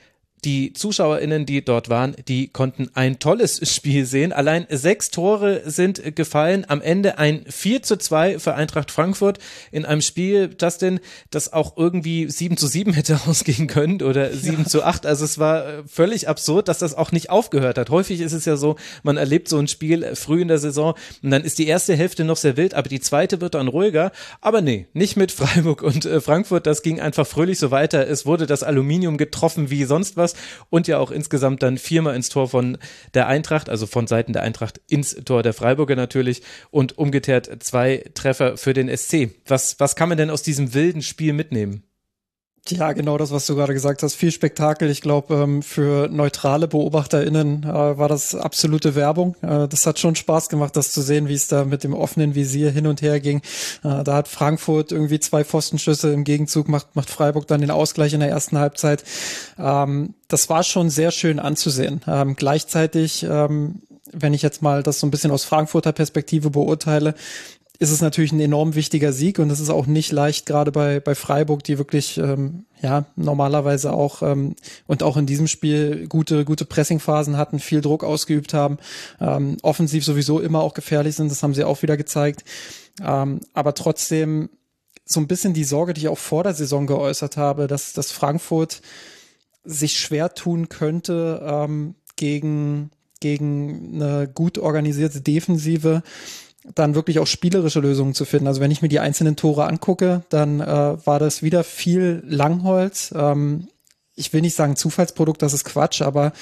die ZuschauerInnen, die dort waren, die konnten ein tolles Spiel sehen. Allein sechs Tore sind gefallen. Am Ende ein 4 zu 2 für Eintracht Frankfurt in einem Spiel, Justin, das auch irgendwie 7 zu 7 hätte ausgehen können oder 7 ja. zu 8. Also es war äh, völlig absurd, dass das auch nicht aufgehört hat. Häufig ist es ja so, man erlebt so ein Spiel früh in der Saison und dann ist die erste Hälfte noch sehr wild, aber die zweite wird dann ruhiger. Aber nee, nicht mit Freiburg und äh, Frankfurt. Das ging einfach fröhlich so weiter. Es wurde das Aluminium getroffen wie sonst was Torschuss und ja auch insgesamt dann viermal ins Tor von der Eintracht, also von Seiten der Eintracht ins Tor der Freiburger natürlich und umgekehrt zwei Treffer für den SC. Was, was kann man denn aus diesem wilden Spiel mitnehmen? Ja, genau das, was du gerade gesagt hast. Viel Spektakel. Ich glaube, ähm, für neutrale BeobachterInnen äh, war das absolute Werbung. Äh, das hat schon Spaß gemacht, das zu sehen, wie es da mit dem offenen Visier hin und her ging. Äh, da hat Frankfurt irgendwie zwei Pfostenschüsse im Gegenzug, macht, macht Freiburg dann den Ausgleich in der ersten Halbzeit. Ähm, das war schon sehr schön anzusehen. Ähm, gleichzeitig wenn ich jetzt mal das so ein bisschen aus Frankfurter Perspektive beurteile, ist es natürlich ein enorm wichtiger Sieg und es ist auch nicht leicht, gerade bei, bei Freiburg, die wirklich ähm, ja normalerweise auch ähm, und auch in diesem Spiel gute, gute Pressingphasen hatten, viel Druck ausgeübt haben, ähm, offensiv sowieso immer auch gefährlich sind, das haben sie auch wieder gezeigt. Ähm, aber trotzdem so ein bisschen die Sorge, die ich auch vor der Saison geäußert habe, dass, dass Frankfurt sich schwer tun könnte ähm, gegen, gegen eine gut organisierte Defensive dann wirklich auch spielerische Lösungen zu finden. Also wenn ich mir die einzelnen Tore angucke, dann äh, war das wieder viel Langholz. Ähm, ich will nicht sagen Zufallsprodukt, das ist Quatsch, aber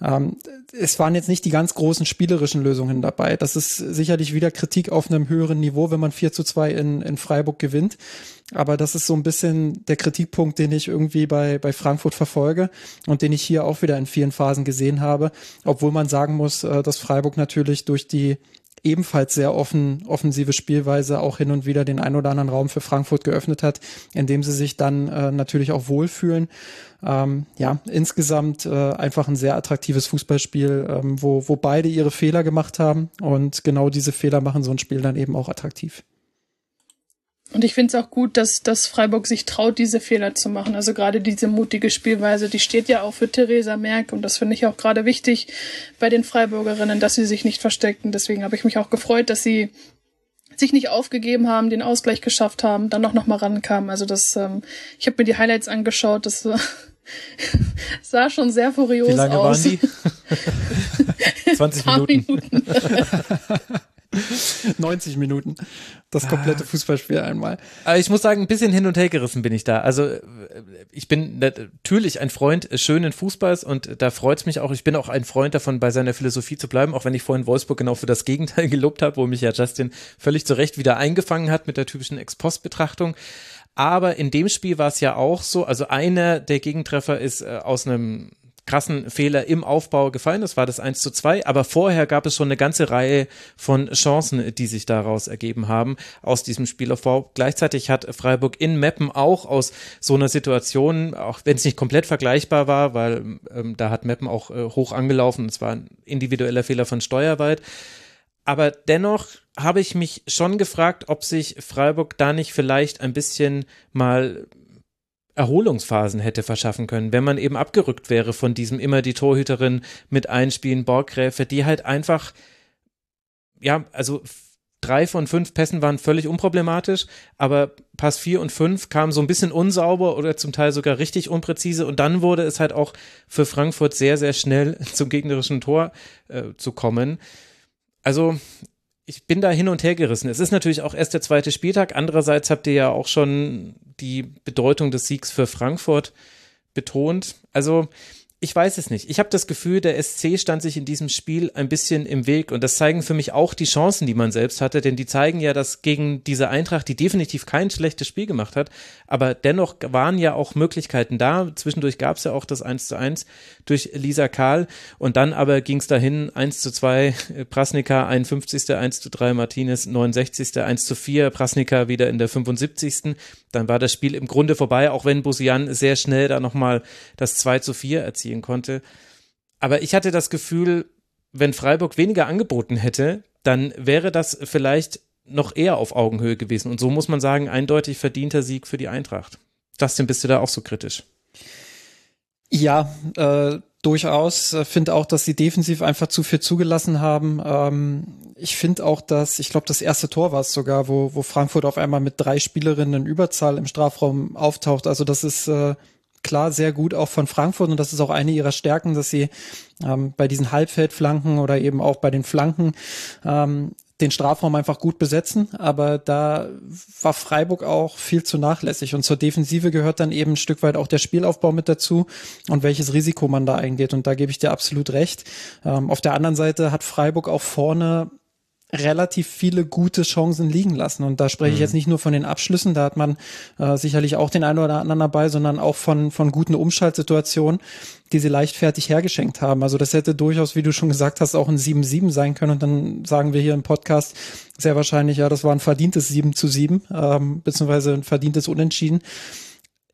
ähm, es waren jetzt nicht die ganz großen spielerischen Lösungen dabei. Das ist sicherlich wieder Kritik auf einem höheren Niveau, wenn man 4 zu 2 in, in Freiburg gewinnt. Aber das ist so ein bisschen der Kritikpunkt, den ich irgendwie bei, bei Frankfurt verfolge und den ich hier auch wieder in vielen Phasen gesehen habe. Obwohl man sagen muss, äh, dass Freiburg natürlich durch die ebenfalls sehr offen, offensive Spielweise auch hin und wieder den ein oder anderen Raum für Frankfurt geöffnet hat, indem sie sich dann äh, natürlich auch wohlfühlen. Ähm, ja, insgesamt äh, einfach ein sehr attraktives Fußballspiel, ähm, wo, wo beide ihre Fehler gemacht haben und genau diese Fehler machen so ein Spiel dann eben auch attraktiv. Und ich finde es auch gut, dass, dass Freiburg sich traut, diese Fehler zu machen. Also gerade diese mutige Spielweise, die steht ja auch für Theresa Merck. Und das finde ich auch gerade wichtig bei den Freiburgerinnen, dass sie sich nicht verstecken. Deswegen habe ich mich auch gefreut, dass sie sich nicht aufgegeben haben, den Ausgleich geschafft haben, dann noch noch mal rankamen. Also das, ähm, ich habe mir die Highlights angeschaut, das äh, sah schon sehr furios aus. Wie lange aus. waren die? 20 Minuten. Minuten. 90 Minuten. Das komplette ah. Fußballspiel einmal. Aber ich muss sagen, ein bisschen hin und her gerissen bin ich da. Also äh, ich bin natürlich ein Freund schönen Fußballs und da freut es mich auch. Ich bin auch ein Freund davon, bei seiner Philosophie zu bleiben, auch wenn ich vorhin Wolfsburg genau für das Gegenteil gelobt habe, wo mich ja Justin völlig zu Recht wieder eingefangen hat mit der typischen Ex-Post-Betrachtung. Aber in dem Spiel war es ja auch so, also einer der Gegentreffer ist äh, aus einem krassen Fehler im Aufbau gefallen. Das war das 1 zu 2. Aber vorher gab es schon eine ganze Reihe von Chancen, die sich daraus ergeben haben aus diesem Spielaufbau. Gleichzeitig hat Freiburg in Meppen auch aus so einer Situation, auch wenn es nicht komplett vergleichbar war, weil ähm, da hat Meppen auch äh, hoch angelaufen. Es war ein individueller Fehler von Steuerwald. Aber dennoch habe ich mich schon gefragt, ob sich Freiburg da nicht vielleicht ein bisschen mal Erholungsphasen hätte verschaffen können, wenn man eben abgerückt wäre von diesem immer die Torhüterin mit einspielen, Borggräfe, die halt einfach, ja, also drei von fünf Pässen waren völlig unproblematisch, aber Pass vier und fünf kamen so ein bisschen unsauber oder zum Teil sogar richtig unpräzise und dann wurde es halt auch für Frankfurt sehr, sehr schnell zum gegnerischen Tor äh, zu kommen. Also ich bin da hin und her gerissen. Es ist natürlich auch erst der zweite Spieltag. Andererseits habt ihr ja auch schon die Bedeutung des Siegs für Frankfurt betont. Also ich weiß es nicht. Ich habe das Gefühl, der SC stand sich in diesem Spiel ein bisschen im Weg und das zeigen für mich auch die Chancen, die man selbst hatte, denn die zeigen ja, dass gegen diese Eintracht, die definitiv kein schlechtes Spiel gemacht hat, aber dennoch waren ja auch Möglichkeiten da. Zwischendurch gab es ja auch das 1 zu 1 durch Lisa Kahl und dann aber ging es dahin 1 zu 2 Prasnika 51. 1 zu 3 Martinez 69. 1 zu 4 Prasnika wieder in der 75. Dann war das Spiel im Grunde vorbei, auch wenn Busian sehr schnell da nochmal das 2 zu 4 erzielen konnte. Aber ich hatte das Gefühl, wenn Freiburg weniger angeboten hätte, dann wäre das vielleicht noch eher auf Augenhöhe gewesen. Und so muss man sagen, eindeutig verdienter Sieg für die Eintracht. Justin, bist du da auch so kritisch? Ja, äh, durchaus. Äh, finde auch, dass sie defensiv einfach zu viel zugelassen haben. Ähm, ich finde auch, dass, ich glaube, das erste Tor war es sogar, wo, wo Frankfurt auf einmal mit drei Spielerinnen in Überzahl im Strafraum auftaucht. Also das ist äh, klar sehr gut auch von Frankfurt und das ist auch eine ihrer Stärken, dass sie ähm, bei diesen Halbfeldflanken oder eben auch bei den Flanken ähm, den Strafraum einfach gut besetzen, aber da war Freiburg auch viel zu nachlässig und zur Defensive gehört dann eben ein Stück weit auch der Spielaufbau mit dazu und welches Risiko man da eingeht und da gebe ich dir absolut recht. Ähm, auf der anderen Seite hat Freiburg auch vorne relativ viele gute Chancen liegen lassen. Und da spreche ich mhm. jetzt nicht nur von den Abschlüssen, da hat man äh, sicherlich auch den einen oder anderen dabei, sondern auch von, von guten Umschaltsituationen, die sie leichtfertig hergeschenkt haben. Also das hätte durchaus, wie du schon gesagt hast, auch ein 7-7 sein können. Und dann sagen wir hier im Podcast sehr wahrscheinlich, ja, das war ein verdientes 7 zu 7, ähm, beziehungsweise ein verdientes Unentschieden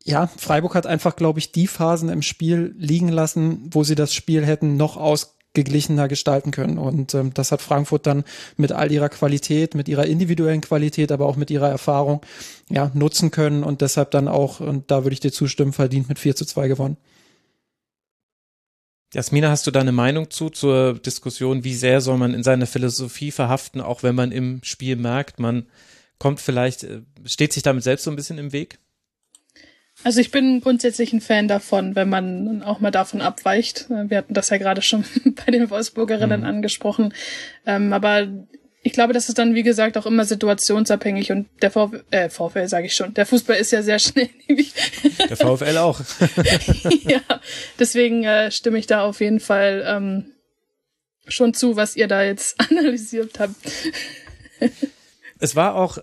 ja, Freiburg hat einfach, glaube ich, die Phasen im Spiel liegen lassen, wo sie das Spiel hätten noch aus ausgeglichener gestalten können. Und ähm, das hat Frankfurt dann mit all ihrer Qualität, mit ihrer individuellen Qualität, aber auch mit ihrer Erfahrung ja, nutzen können und deshalb dann auch, und da würde ich dir zustimmen, verdient mit 4 zu 2 gewonnen. Jasmina, hast du da eine Meinung zu, zur Diskussion, wie sehr soll man in seiner Philosophie verhaften, auch wenn man im Spiel merkt, man kommt vielleicht, äh, steht sich damit selbst so ein bisschen im Weg? Also ich bin grundsätzlich ein Fan davon, wenn man auch mal davon abweicht. Wir hatten das ja gerade schon bei den Wolfsburgerinnen mhm. angesprochen. Ähm, aber ich glaube, das ist dann, wie gesagt, auch immer situationsabhängig und der VfL, äh, VfL sage ich schon, der Fußball ist ja sehr schnell. der VfL auch. ja, deswegen äh, stimme ich da auf jeden Fall ähm, schon zu, was ihr da jetzt analysiert habt es war auch,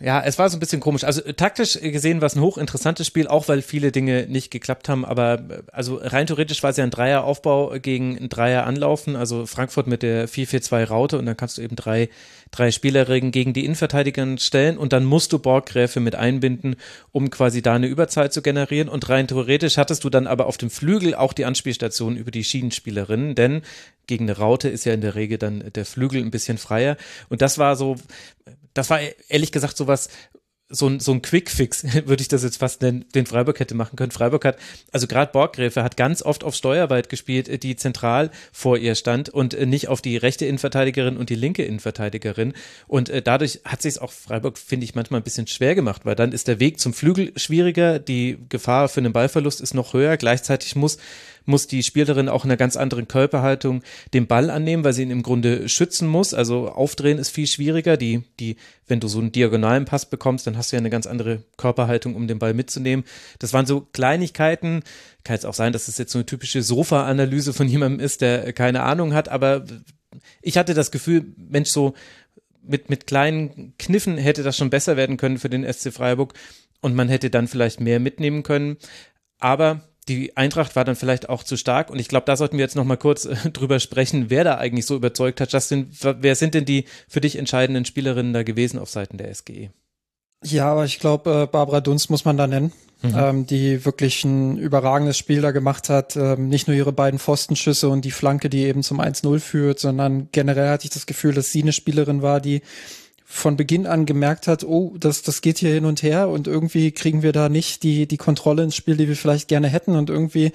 ja, es war so ein bisschen komisch. Also taktisch gesehen war es ein hochinteressantes Spiel, auch weil viele Dinge nicht geklappt haben. Aber also rein theoretisch war es ja ein Dreieraufbau gegen ein Dreier Anlaufen. Also Frankfurt mit der 4-4-2 Raute und dann kannst du eben drei, drei Spielerinnen gegen die Innenverteidiger stellen und dann musst du Borggräfe mit einbinden, um quasi da eine Überzahl zu generieren. Und rein theoretisch hattest du dann aber auf dem Flügel auch die Anspielstation über die Schienenspielerinnen, denn gegen eine Raute ist ja in der Regel dann der Flügel ein bisschen freier. Und das war so, das war ehrlich gesagt sowas, so ein, so ein Quick-Fix, würde ich das jetzt fast nennen, den Freiburg hätte machen können. Freiburg hat, also gerade Borggräfe hat ganz oft auf Steuerweit gespielt, die zentral vor ihr stand und nicht auf die rechte Innenverteidigerin und die linke Innenverteidigerin. Und äh, dadurch hat sich es auch Freiburg, finde ich, manchmal ein bisschen schwer gemacht, weil dann ist der Weg zum Flügel schwieriger, die Gefahr für einen Ballverlust ist noch höher. Gleichzeitig muss muss die Spielerin auch in einer ganz anderen Körperhaltung den Ball annehmen, weil sie ihn im Grunde schützen muss. Also aufdrehen ist viel schwieriger. Die, die, wenn du so einen diagonalen Pass bekommst, dann hast du ja eine ganz andere Körperhaltung, um den Ball mitzunehmen. Das waren so Kleinigkeiten. Kann jetzt auch sein, dass es das jetzt so eine typische Sofa-Analyse von jemandem ist, der keine Ahnung hat, aber ich hatte das Gefühl, Mensch, so mit, mit kleinen Kniffen hätte das schon besser werden können für den SC Freiburg und man hätte dann vielleicht mehr mitnehmen können. Aber die Eintracht war dann vielleicht auch zu stark und ich glaube, da sollten wir jetzt noch mal kurz äh, drüber sprechen, wer da eigentlich so überzeugt hat. Justin, wer sind denn die für dich entscheidenden Spielerinnen da gewesen auf Seiten der SGE? Ja, aber ich glaube, äh, Barbara Dunst muss man da nennen, mhm. ähm, die wirklich ein überragendes Spiel da gemacht hat. Ähm, nicht nur ihre beiden Pfostenschüsse und die Flanke, die eben zum 1-0 führt, sondern generell hatte ich das Gefühl, dass sie eine Spielerin war, die von Beginn an gemerkt hat, oh, das, das geht hier hin und her und irgendwie kriegen wir da nicht die, die Kontrolle ins Spiel, die wir vielleicht gerne hätten und irgendwie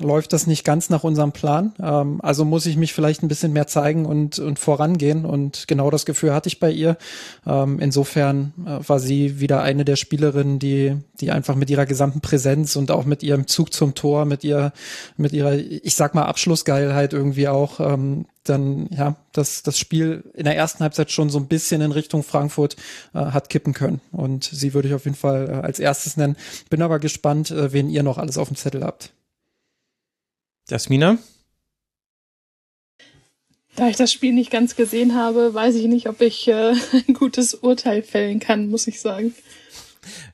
läuft das nicht ganz nach unserem Plan. Ähm, also muss ich mich vielleicht ein bisschen mehr zeigen und, und vorangehen und genau das Gefühl hatte ich bei ihr. Ähm, insofern äh, war sie wieder eine der Spielerinnen, die, die einfach mit ihrer gesamten Präsenz und auch mit ihrem Zug zum Tor, mit ihr, mit ihrer, ich sag mal, Abschlussgeilheit irgendwie auch ähm, dann ja das das Spiel in der ersten Halbzeit schon so ein bisschen in Richtung Frankfurt äh, hat kippen können und sie würde ich auf jeden Fall äh, als erstes nennen. Bin aber gespannt, äh, wen ihr noch alles auf dem Zettel habt. Jasmina? Da ich das Spiel nicht ganz gesehen habe, weiß ich nicht, ob ich äh, ein gutes Urteil fällen kann, muss ich sagen.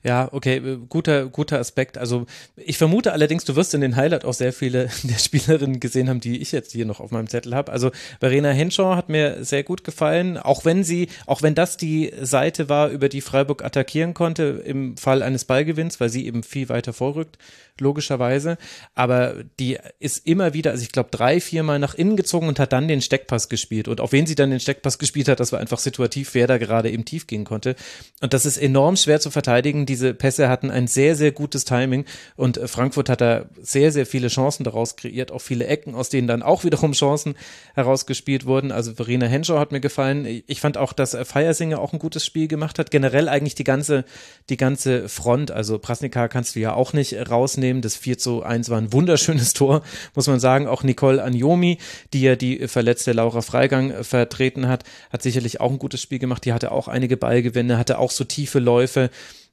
Ja, okay, äh, guter, guter Aspekt. Also ich vermute allerdings, du wirst in den Highlight auch sehr viele der Spielerinnen gesehen haben, die ich jetzt hier noch auf meinem Zettel habe. Also Verena Henshaw hat mir sehr gut gefallen, auch wenn sie, auch wenn das die Seite war, über die Freiburg attackieren konnte im Fall eines Ballgewinns, weil sie eben viel weiter vorrückt logischerweise. Aber die ist immer wieder, also ich glaube, drei, viermal nach innen gezogen und hat dann den Steckpass gespielt. Und auf wen sie dann den Steckpass gespielt hat, das war einfach situativ, wer da gerade eben tief gehen konnte. Und das ist enorm schwer zu verteidigen. Diese Pässe hatten ein sehr, sehr gutes Timing. Und Frankfurt hat da sehr, sehr viele Chancen daraus kreiert, auch viele Ecken, aus denen dann auch wiederum Chancen herausgespielt wurden. Also Verena Henshaw hat mir gefallen. Ich fand auch, dass Feiersinger auch ein gutes Spiel gemacht hat. Generell eigentlich die ganze, die ganze Front. Also Prasnika kannst du ja auch nicht rausnehmen. Das 4 zu 1 war ein wunderschönes Tor, muss man sagen. Auch Nicole Anjomi, die ja die verletzte Laura Freigang vertreten hat, hat sicherlich auch ein gutes Spiel gemacht. Die hatte auch einige Ballgewinne, hatte auch so tiefe Läufe.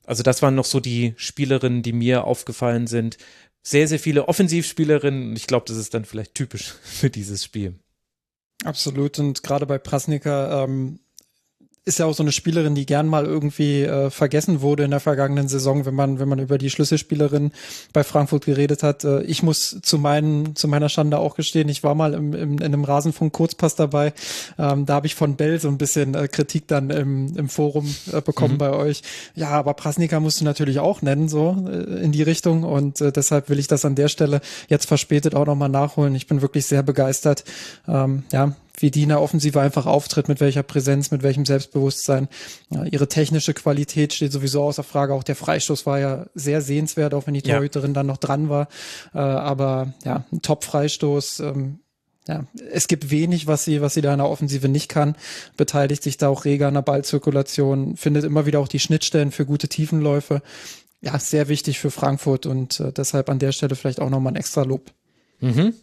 Also das waren noch so die Spielerinnen, die mir aufgefallen sind. Sehr, sehr viele Offensivspielerinnen. Ich glaube, das ist dann vielleicht typisch für dieses Spiel. Absolut. Und gerade bei Prasnika ähm, ist ja auch so eine Spielerin, die gern mal irgendwie äh, vergessen wurde in der vergangenen Saison, wenn man, wenn man über die Schlüsselspielerin bei Frankfurt geredet hat. Äh, ich muss zu meinen, zu meiner Schande auch gestehen, ich war mal im, im, in einem Rasenfunk Kurzpass dabei. Ähm, da habe ich von Bell so ein bisschen äh, Kritik dann im, im Forum äh, bekommen mhm. bei euch. Ja, aber Prasnika musst du natürlich auch nennen, so äh, in die Richtung. Und äh, deshalb will ich das an der Stelle jetzt verspätet auch nochmal nachholen. Ich bin wirklich sehr begeistert. Ähm, ja, wie die in der Offensive einfach auftritt, mit welcher Präsenz, mit welchem Selbstbewusstsein. Ja, ihre technische Qualität steht sowieso außer Frage. Auch der Freistoß war ja sehr sehenswert, auch wenn die Torhüterin ja. dann noch dran war. Äh, aber ja, ein Top-Freistoß. Ähm, ja, es gibt wenig, was sie, was sie da in der Offensive nicht kann. Beteiligt sich da auch reger an der Ballzirkulation, findet immer wieder auch die Schnittstellen für gute Tiefenläufe. Ja, sehr wichtig für Frankfurt und äh, deshalb an der Stelle vielleicht auch nochmal ein extra Lob. Mhm.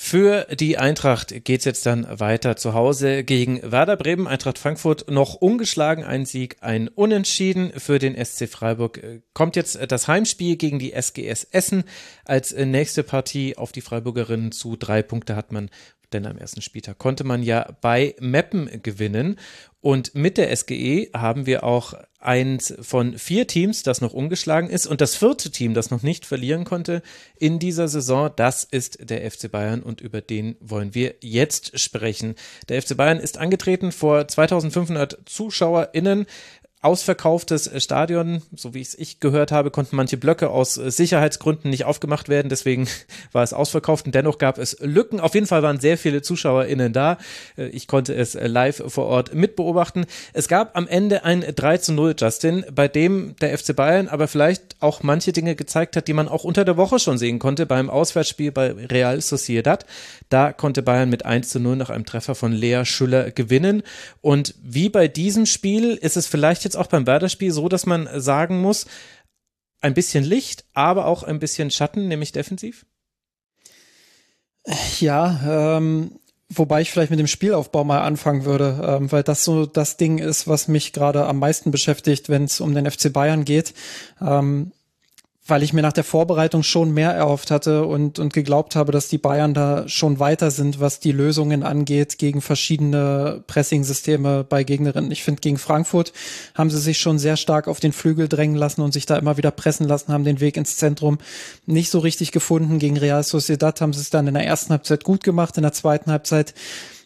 Für die Eintracht geht's jetzt dann weiter zu Hause gegen Werder Bremen. Eintracht Frankfurt noch ungeschlagen, ein Sieg, ein Unentschieden. Für den SC Freiburg äh, kommt jetzt das Heimspiel gegen die SGS Essen als äh, nächste Partie auf die Freiburgerinnen zu. Drei Punkte hat man denn am ersten Spieltag konnte man ja bei Meppen gewinnen. Und mit der SGE haben wir auch eins von vier Teams, das noch ungeschlagen ist. Und das vierte Team, das noch nicht verlieren konnte in dieser Saison, das ist der FC Bayern. Und über den wollen wir jetzt sprechen. Der FC Bayern ist angetreten vor 2500 ZuschauerInnen ausverkauftes Stadion. So wie es ich gehört habe, konnten manche Blöcke aus Sicherheitsgründen nicht aufgemacht werden. Deswegen war es ausverkauft und dennoch gab es Lücken. Auf jeden Fall waren sehr viele ZuschauerInnen da. Ich konnte es live vor Ort mitbeobachten. Es gab am Ende ein 3 zu 0, Justin, bei dem der FC Bayern aber vielleicht auch manche Dinge gezeigt hat, die man auch unter der Woche schon sehen konnte beim Auswärtsspiel bei Real Sociedad. Da konnte Bayern mit 1 zu 0 nach einem Treffer von Lea Schüller gewinnen. Und wie bei diesem Spiel ist es vielleicht jetzt auch beim Werder-Spiel so, dass man sagen muss, ein bisschen Licht, aber auch ein bisschen Schatten, nämlich defensiv? Ja, ähm, wobei ich vielleicht mit dem Spielaufbau mal anfangen würde, ähm, weil das so das Ding ist, was mich gerade am meisten beschäftigt, wenn es um den FC Bayern geht. Ähm, weil ich mir nach der Vorbereitung schon mehr erhofft hatte und, und geglaubt habe, dass die Bayern da schon weiter sind, was die Lösungen angeht gegen verschiedene Pressing-Systeme bei Gegnerinnen. Ich finde, gegen Frankfurt haben sie sich schon sehr stark auf den Flügel drängen lassen und sich da immer wieder pressen lassen, haben den Weg ins Zentrum nicht so richtig gefunden. Gegen Real Sociedad haben sie es dann in der ersten Halbzeit gut gemacht, in der zweiten Halbzeit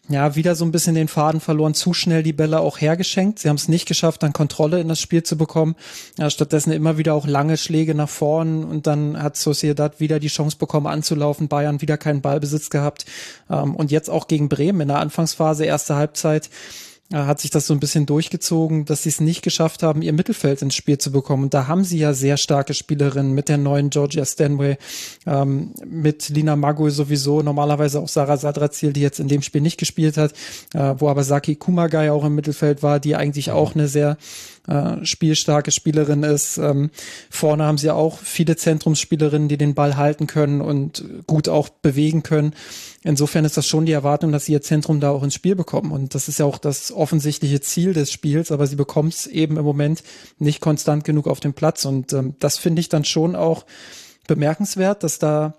ja, wieder so ein bisschen den Faden verloren, zu schnell die Bälle auch hergeschenkt. Sie haben es nicht geschafft, dann Kontrolle in das Spiel zu bekommen. Ja, stattdessen immer wieder auch lange Schläge nach vorn und dann hat Sociedad wieder die Chance bekommen anzulaufen. Bayern wieder keinen Ballbesitz gehabt. Ähm, und jetzt auch gegen Bremen in der Anfangsphase, erste Halbzeit hat sich das so ein bisschen durchgezogen, dass sie es nicht geschafft haben, ihr Mittelfeld ins Spiel zu bekommen. Und da haben sie ja sehr starke Spielerinnen mit der neuen Georgia Stanway, ähm, mit Lina Magui sowieso, normalerweise auch Sarah Sadrazil, die jetzt in dem Spiel nicht gespielt hat, äh, wo aber Saki Kumagai auch im Mittelfeld war, die eigentlich auch eine sehr äh, spielstarke Spielerin ist. Ähm, vorne haben sie auch viele Zentrumsspielerinnen, die den Ball halten können und gut auch bewegen können. Insofern ist das schon die Erwartung, dass sie ihr Zentrum da auch ins Spiel bekommen. Und das ist ja auch das offensichtliche Ziel des Spiels, aber sie bekommt es eben im Moment nicht konstant genug auf dem Platz. Und ähm, das finde ich dann schon auch bemerkenswert, dass da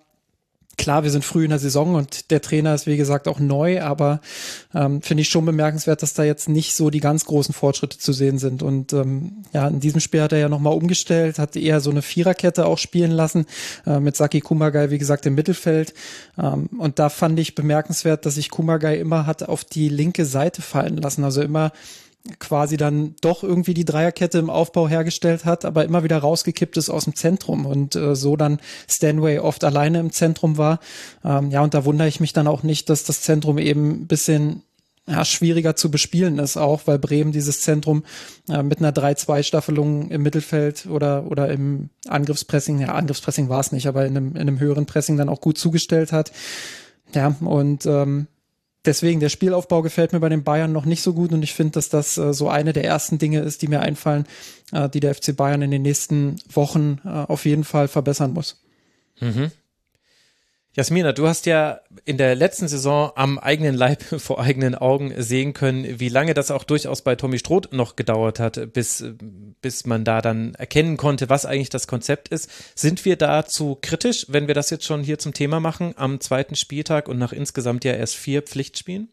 Klar, wir sind früh in der Saison und der Trainer ist wie gesagt auch neu, aber ähm, finde ich schon bemerkenswert, dass da jetzt nicht so die ganz großen Fortschritte zu sehen sind. Und ähm, ja, in diesem Spiel hat er ja nochmal umgestellt, hat eher so eine Viererkette auch spielen lassen, äh, mit Saki Kumagai, wie gesagt, im Mittelfeld. Ähm, und da fand ich bemerkenswert, dass sich Kumagai immer hat auf die linke Seite fallen lassen, also immer quasi dann doch irgendwie die Dreierkette im Aufbau hergestellt hat, aber immer wieder rausgekippt ist aus dem Zentrum und äh, so dann Stanway oft alleine im Zentrum war. Ähm, ja, und da wundere ich mich dann auch nicht, dass das Zentrum eben ein bisschen ja, schwieriger zu bespielen ist, auch weil Bremen dieses Zentrum äh, mit einer 3-2-Staffelung im Mittelfeld oder, oder im Angriffspressing, ja, Angriffspressing war es nicht, aber in einem, in einem höheren Pressing dann auch gut zugestellt hat. Ja, und ähm, deswegen, der Spielaufbau gefällt mir bei den Bayern noch nicht so gut und ich finde, dass das äh, so eine der ersten Dinge ist, die mir einfallen, äh, die der FC Bayern in den nächsten Wochen äh, auf jeden Fall verbessern muss. Mhm. Jasmina, du hast ja in der letzten Saison am eigenen Leib vor eigenen Augen sehen können, wie lange das auch durchaus bei Tommy Stroth noch gedauert hat, bis, bis man da dann erkennen konnte, was eigentlich das Konzept ist. Sind wir da zu kritisch, wenn wir das jetzt schon hier zum Thema machen, am zweiten Spieltag und nach insgesamt ja erst vier Pflichtspielen?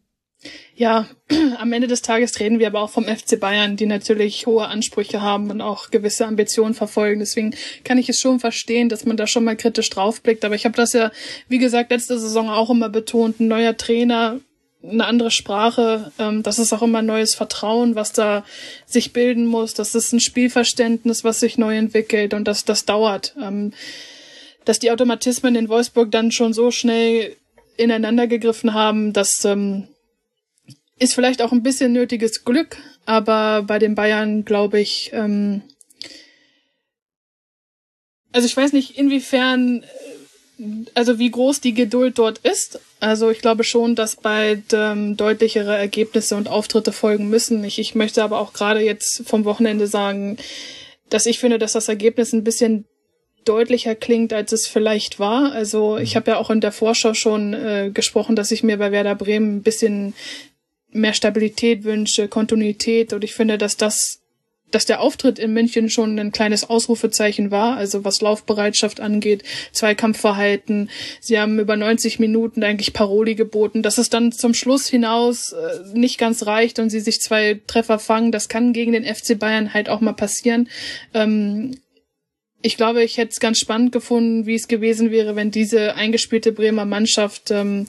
Ja, am Ende des Tages reden wir aber auch vom FC Bayern, die natürlich hohe Ansprüche haben und auch gewisse Ambitionen verfolgen. Deswegen kann ich es schon verstehen, dass man da schon mal kritisch draufblickt. Aber ich habe das ja, wie gesagt, letzte Saison auch immer betont. Ein neuer Trainer, eine andere Sprache, ähm, das ist auch immer neues Vertrauen, was da sich bilden muss. Das ist ein Spielverständnis, was sich neu entwickelt und das, das dauert. Ähm, dass die Automatismen in Wolfsburg dann schon so schnell ineinander gegriffen haben, dass ähm, ist vielleicht auch ein bisschen nötiges Glück, aber bei den Bayern glaube ich, ähm, also ich weiß nicht, inwiefern, äh, also wie groß die Geduld dort ist. Also ich glaube schon, dass bald ähm, deutlichere Ergebnisse und Auftritte folgen müssen. Ich, ich möchte aber auch gerade jetzt vom Wochenende sagen, dass ich finde, dass das Ergebnis ein bisschen deutlicher klingt, als es vielleicht war. Also ich mhm. habe ja auch in der Vorschau schon äh, gesprochen, dass ich mir bei Werder Bremen ein bisschen mehr Stabilität wünsche, Kontinuität. Und ich finde, dass das, dass der Auftritt in München schon ein kleines Ausrufezeichen war, also was Laufbereitschaft angeht, Zweikampfverhalten. Sie haben über 90 Minuten eigentlich Paroli geboten. Dass es dann zum Schluss hinaus äh, nicht ganz reicht und sie sich zwei Treffer fangen, das kann gegen den FC Bayern halt auch mal passieren. Ähm, ich glaube, ich hätte es ganz spannend gefunden, wie es gewesen wäre, wenn diese eingespielte Bremer Mannschaft ähm,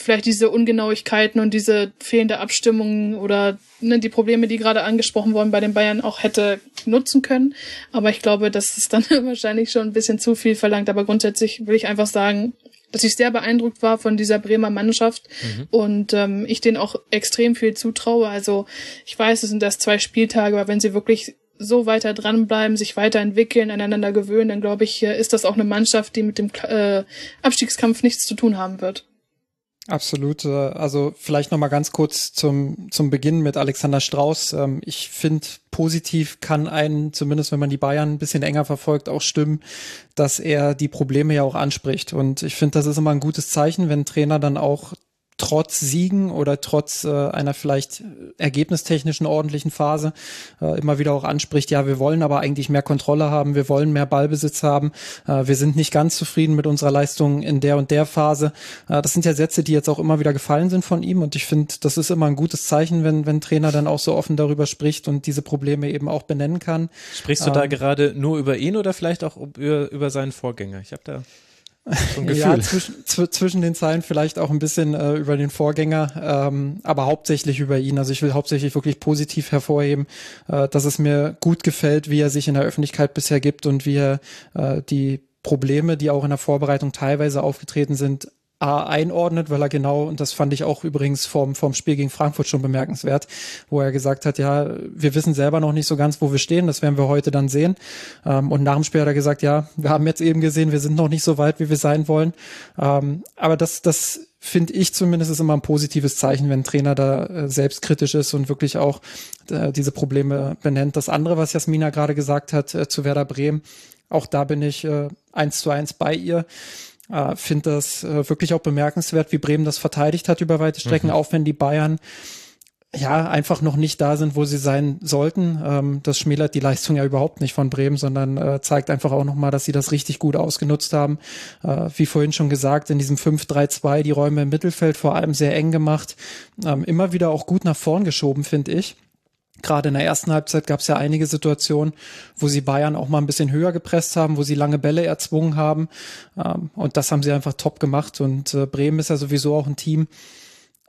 vielleicht diese Ungenauigkeiten und diese fehlende Abstimmung oder ne, die Probleme, die gerade angesprochen wurden bei den Bayern auch hätte nutzen können. Aber ich glaube, das ist dann wahrscheinlich schon ein bisschen zu viel verlangt. Aber grundsätzlich will ich einfach sagen, dass ich sehr beeindruckt war von dieser Bremer Mannschaft mhm. und ähm, ich denen auch extrem viel zutraue. Also ich weiß, es sind erst zwei Spieltage, aber wenn sie wirklich so weiter dranbleiben, sich weiterentwickeln, aneinander gewöhnen, dann glaube ich, ist das auch eine Mannschaft, die mit dem äh, Abstiegskampf nichts zu tun haben wird. Absolut. Äh, also vielleicht noch mal ganz kurz zum zum Beginn mit Alexander Strauß. Ähm, ich finde positiv kann einen zumindest wenn man die Bayern ein bisschen enger verfolgt auch stimmen, dass er die Probleme ja auch anspricht. Und ich finde, das ist immer ein gutes Zeichen, wenn Trainer dann auch trotz Siegen oder trotz äh, einer vielleicht ergebnistechnischen ordentlichen Phase äh, immer wieder auch anspricht, ja, wir wollen aber eigentlich mehr Kontrolle haben, wir wollen mehr Ballbesitz haben, äh, wir sind nicht ganz zufrieden mit unserer Leistung in der und der Phase. Äh, das sind ja Sätze, die jetzt auch immer wieder gefallen sind von ihm und ich finde, das ist immer ein gutes Zeichen, wenn, wenn Trainer dann auch so offen darüber spricht und diese Probleme eben auch benennen kann. Sprichst du ähm, da gerade nur über ihn oder vielleicht auch über, über seinen Vorgänger? Ich habe da ja, zwischen, zwischen den Zeilen vielleicht auch ein bisschen äh, über den Vorgänger, ähm, aber hauptsächlich über ihn. Also ich will hauptsächlich wirklich positiv hervorheben, äh, dass es mir gut gefällt, wie er sich in der Öffentlichkeit bisher gibt und wie er äh, die Probleme, die auch in der Vorbereitung teilweise aufgetreten sind, A einordnet, weil er genau, und das fand ich auch übrigens vom, vom Spiel gegen Frankfurt schon bemerkenswert, wo er gesagt hat, ja, wir wissen selber noch nicht so ganz, wo wir stehen, das werden wir heute dann sehen. Ähm, und nach dem Spiel hat er gesagt, ja, wir haben jetzt eben gesehen, wir sind noch nicht so weit, wie wir sein wollen. Ähm, aber das, das finde ich zumindest ist immer ein positives Zeichen, wenn ein Trainer da äh, selbstkritisch ist und wirklich auch äh, diese Probleme benennt. Das andere, was Jasmina gerade gesagt hat äh, zu Werder Bremen, auch da bin ich äh, eins zu eins bei ihr. Äh, Finde das äh, wirklich auch bemerkenswert, wie Bremen das verteidigt hat über weite Strecken, mhm. auch wenn die Bayern ja einfach noch nicht da sind, wo sie sein sollten. Ähm, das schmälert die Leistung ja überhaupt nicht von Bremen, sondern äh, zeigt einfach auch nochmal, dass sie das richtig gut ausgenutzt haben. Äh, wie vorhin schon gesagt, in diesem 5-3-2 die Räume im Mittelfeld vor allem sehr eng gemacht, ähm, immer wieder auch gut nach vorn geschoben, finde ich. Gerade in der ersten Halbzeit gab es ja einige Situationen, wo sie Bayern auch mal ein bisschen höher gepresst haben, wo sie lange Bälle erzwungen haben. Ähm, und das haben sie einfach top gemacht. Und äh, Bremen ist ja sowieso auch ein Team,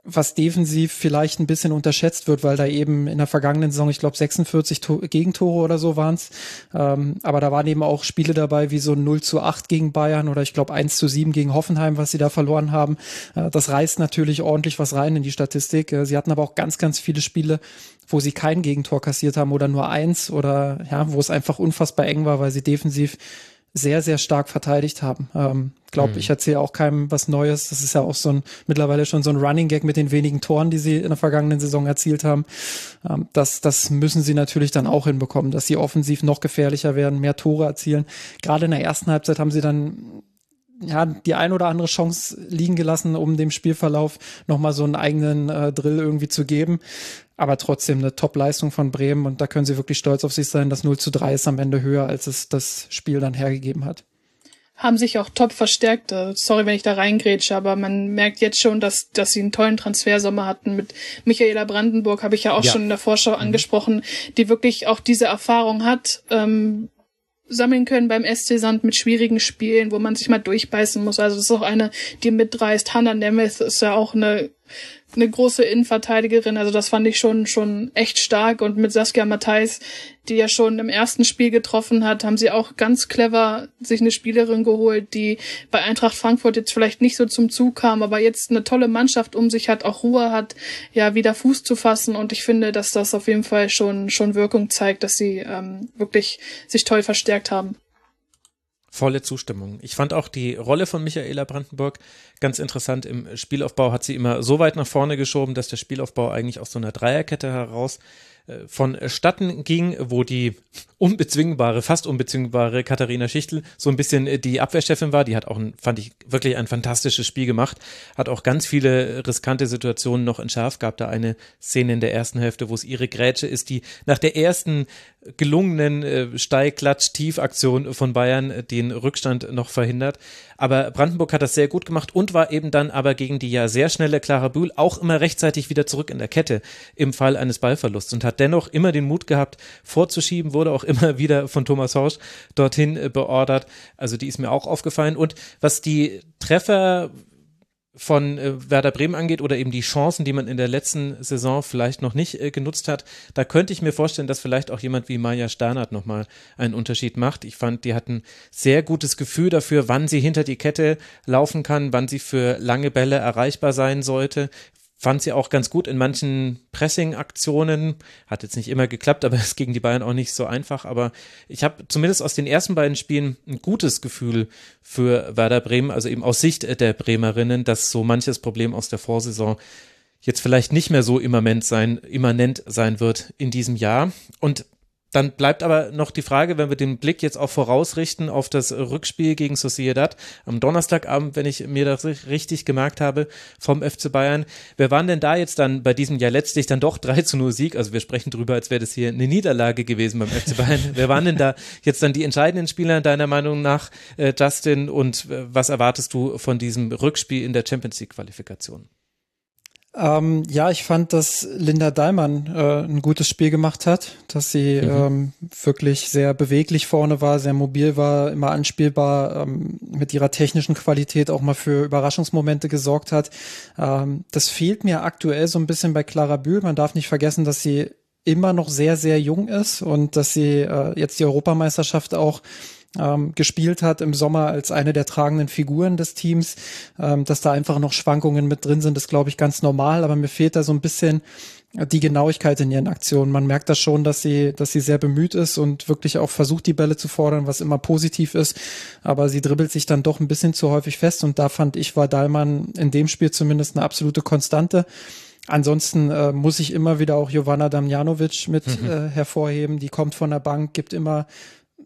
was defensiv vielleicht ein bisschen unterschätzt wird, weil da eben in der vergangenen Saison, ich glaube 46 to Gegentore oder so waren's. Ähm, aber da waren eben auch Spiele dabei wie so 0 zu 8 gegen Bayern oder ich glaube 1 zu 7 gegen Hoffenheim, was sie da verloren haben. Äh, das reißt natürlich ordentlich was rein in die Statistik. Äh, sie hatten aber auch ganz, ganz viele Spiele, wo sie kein Gegentor kassiert haben oder nur eins oder ja, wo es einfach unfassbar eng war, weil sie defensiv sehr, sehr stark verteidigt haben. Ähm, glaube, mhm. ich erzähle auch keinem was Neues. Das ist ja auch so ein, mittlerweile schon so ein Running Gag mit den wenigen Toren, die sie in der vergangenen Saison erzielt haben. Ähm, das, das müssen sie natürlich dann auch hinbekommen, dass sie offensiv noch gefährlicher werden, mehr Tore erzielen. Gerade in der ersten Halbzeit haben sie dann ja, die ein oder andere Chance liegen gelassen, um dem Spielverlauf nochmal so einen eigenen äh, Drill irgendwie zu geben. Aber trotzdem eine Top-Leistung von Bremen und da können sie wirklich stolz auf sich sein. Das 0 zu 3 ist am Ende höher, als es das Spiel dann hergegeben hat. Haben sich auch top verstärkt. Äh, sorry, wenn ich da reingrätsche, aber man merkt jetzt schon, dass, dass sie einen tollen Transfersommer hatten. Mit Michaela Brandenburg habe ich ja auch ja. schon in der Vorschau mhm. angesprochen, die wirklich auch diese Erfahrung hat, ähm, sammeln können beim SC Sand mit schwierigen Spielen, wo man sich mal durchbeißen muss. Also das ist auch eine, die mitreißt. Hannah Nemeth ist ja auch eine eine große Innenverteidigerin. Also das fand ich schon, schon echt stark. Und mit Saskia Matthijs, die ja schon im ersten Spiel getroffen hat, haben sie auch ganz clever sich eine Spielerin geholt, die bei Eintracht Frankfurt jetzt vielleicht nicht so zum Zug kam, aber jetzt eine tolle Mannschaft um sich hat, auch Ruhe hat, ja, wieder Fuß zu fassen. Und ich finde, dass das auf jeden Fall schon, schon Wirkung zeigt, dass sie ähm, wirklich sich toll verstärkt haben. Volle Zustimmung. Ich fand auch die Rolle von Michaela Brandenburg ganz interessant. Im Spielaufbau hat sie immer so weit nach vorne geschoben, dass der Spielaufbau eigentlich aus so einer Dreierkette heraus äh, vonstatten ging, wo die unbezwingbare, fast unbezwingbare Katharina Schichtel so ein bisschen äh, die Abwehrchefin war. Die hat auch, ein, fand ich, wirklich ein fantastisches Spiel gemacht. Hat auch ganz viele riskante Situationen noch entschärft. Gab da eine Szene in der ersten Hälfte, wo es ihre Grätsche ist, die nach der ersten gelungenen äh, Steil-Klatsch-Tief-Aktion von Bayern den Rückstand noch verhindert. Aber Brandenburg hat das sehr gut gemacht und war eben dann aber gegen die ja sehr schnelle Clara Bühl auch immer rechtzeitig wieder zurück in der Kette im Fall eines Ballverlusts und hat dennoch immer den Mut gehabt, vorzuschieben, wurde auch immer wieder von Thomas Horsch dorthin beordert. Also die ist mir auch aufgefallen. Und was die Treffer von äh, Werder Bremen angeht oder eben die Chancen, die man in der letzten Saison vielleicht noch nicht äh, genutzt hat, da könnte ich mir vorstellen, dass vielleicht auch jemand wie Maja Sternert nochmal einen Unterschied macht. Ich fand, die hatten sehr gutes Gefühl dafür, wann sie hinter die Kette laufen kann, wann sie für lange Bälle erreichbar sein sollte, fand sie auch ganz gut in manchen Pressing-Aktionen. Hat jetzt nicht immer geklappt, aber es gegen die Bayern auch nicht so einfach. Aber ich habe zumindest aus den ersten beiden Spielen ein gutes Gefühl für Werder Bremen, also eben aus Sicht der Bremerinnen, dass so manches Problem aus der Vorsaison jetzt vielleicht nicht mehr so immanent sein, immanent sein wird in diesem Jahr. Und dann bleibt aber noch die Frage, wenn wir den Blick jetzt auch vorausrichten auf das Rückspiel gegen Sociedad am Donnerstagabend, wenn ich mir das richtig gemerkt habe, vom FC Bayern. Wer waren denn da jetzt dann bei diesem ja letztlich dann doch 3 zu 0 Sieg? Also wir sprechen drüber, als wäre das hier eine Niederlage gewesen beim FC Bayern. Wer waren denn da jetzt dann die entscheidenden Spieler deiner Meinung nach, äh, Justin? Und äh, was erwartest du von diesem Rückspiel in der Champions League Qualifikation? Ähm, ja, ich fand, dass Linda Daimann äh, ein gutes Spiel gemacht hat, dass sie mhm. ähm, wirklich sehr beweglich vorne war, sehr mobil war, immer anspielbar, ähm, mit ihrer technischen Qualität auch mal für Überraschungsmomente gesorgt hat. Ähm, das fehlt mir aktuell so ein bisschen bei Clara Bühl. Man darf nicht vergessen, dass sie immer noch sehr, sehr jung ist und dass sie äh, jetzt die Europameisterschaft auch ähm, gespielt hat im Sommer als eine der tragenden Figuren des Teams. Ähm, dass da einfach noch Schwankungen mit drin sind, ist, glaube ich, ganz normal. Aber mir fehlt da so ein bisschen die Genauigkeit in ihren Aktionen. Man merkt da schon, dass sie, dass sie sehr bemüht ist und wirklich auch versucht, die Bälle zu fordern, was immer positiv ist. Aber sie dribbelt sich dann doch ein bisschen zu häufig fest. Und da fand ich, war Dahlmann in dem Spiel zumindest eine absolute Konstante. Ansonsten äh, muss ich immer wieder auch Jovana Damjanovic mit mhm. äh, hervorheben. Die kommt von der Bank, gibt immer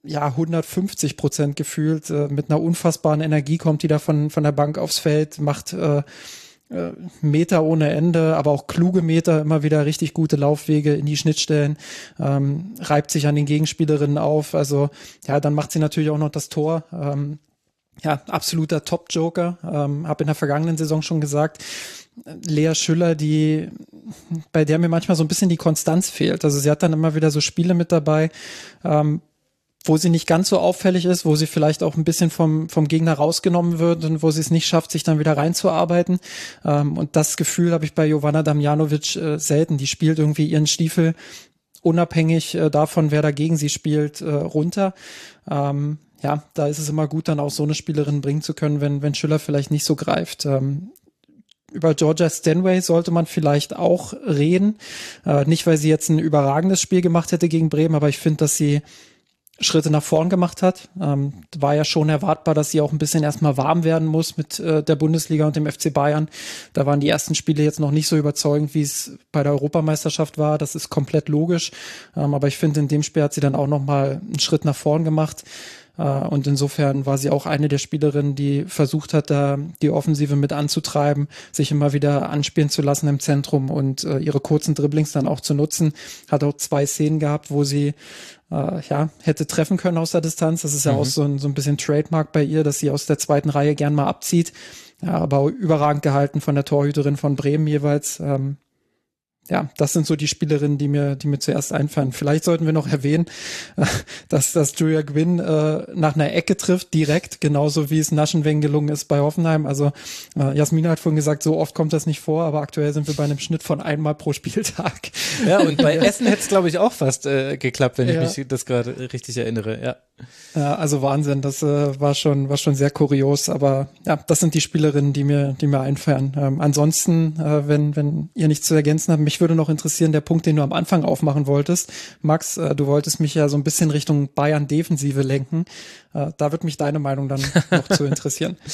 ja 150 Prozent gefühlt. Äh, mit einer unfassbaren Energie kommt die da von, von der Bank aufs Feld, macht äh, äh, Meter ohne Ende, aber auch kluge Meter, immer wieder richtig gute Laufwege in die Schnittstellen, ähm, reibt sich an den Gegenspielerinnen auf. Also ja, dann macht sie natürlich auch noch das Tor. Ähm, ja, absoluter Top-Joker. Ähm, Habe in der vergangenen Saison schon gesagt, Lea Schüller, die bei der mir manchmal so ein bisschen die Konstanz fehlt. Also sie hat dann immer wieder so Spiele mit dabei, ähm, wo sie nicht ganz so auffällig ist, wo sie vielleicht auch ein bisschen vom, vom Gegner rausgenommen wird und wo sie es nicht schafft, sich dann wieder reinzuarbeiten. Ähm, und das Gefühl habe ich bei Jovana Damjanovic äh, selten. Die spielt irgendwie ihren Stiefel unabhängig äh, davon, wer dagegen sie spielt, äh, runter. Ähm, ja, da ist es immer gut, dann auch so eine Spielerin bringen zu können, wenn, wenn Schüller vielleicht nicht so greift. Ähm, über Georgia Stanway sollte man vielleicht auch reden. Äh, nicht, weil sie jetzt ein überragendes Spiel gemacht hätte gegen Bremen, aber ich finde, dass sie Schritte nach vorn gemacht hat. Ähm, war ja schon erwartbar, dass sie auch ein bisschen erstmal warm werden muss mit äh, der Bundesliga und dem FC Bayern. Da waren die ersten Spiele jetzt noch nicht so überzeugend, wie es bei der Europameisterschaft war. Das ist komplett logisch. Ähm, aber ich finde, in dem Spiel hat sie dann auch nochmal einen Schritt nach vorn gemacht. Äh, und insofern war sie auch eine der Spielerinnen, die versucht hat, da die Offensive mit anzutreiben, sich immer wieder anspielen zu lassen im Zentrum und äh, ihre kurzen Dribblings dann auch zu nutzen. Hat auch zwei Szenen gehabt, wo sie äh, ja, hätte treffen können aus der Distanz. Das ist ja mhm. auch so ein, so ein bisschen Trademark bei ihr, dass sie aus der zweiten Reihe gern mal abzieht. Ja, aber überragend gehalten von der Torhüterin von Bremen jeweils. Ähm, ja, das sind so die Spielerinnen, die mir, die mir zuerst einfallen. Vielleicht sollten wir noch erwähnen, dass, dass Julia Gwynn äh, nach einer Ecke trifft, direkt, genauso wie es Naschenweng gelungen ist bei Hoffenheim. Also äh, Jasmina hat vorhin gesagt, so oft kommt das nicht vor, aber aktuell sind wir bei einem Schnitt von einmal pro Spieltag. Ja, und bei Essen hätte es, glaube ich, auch fast äh, geklappt, wenn ja. ich mich das gerade richtig erinnere, ja. Ja, also Wahnsinn, das äh, war schon war schon sehr kurios, aber ja, das sind die Spielerinnen, die mir die mir einfallen. Ähm, ansonsten, äh, wenn wenn ihr nichts zu ergänzen habt, mich würde noch interessieren der Punkt, den du am Anfang aufmachen wolltest, Max, äh, du wolltest mich ja so ein bisschen Richtung Bayern Defensive lenken. Äh, da wird mich deine Meinung dann noch zu interessieren.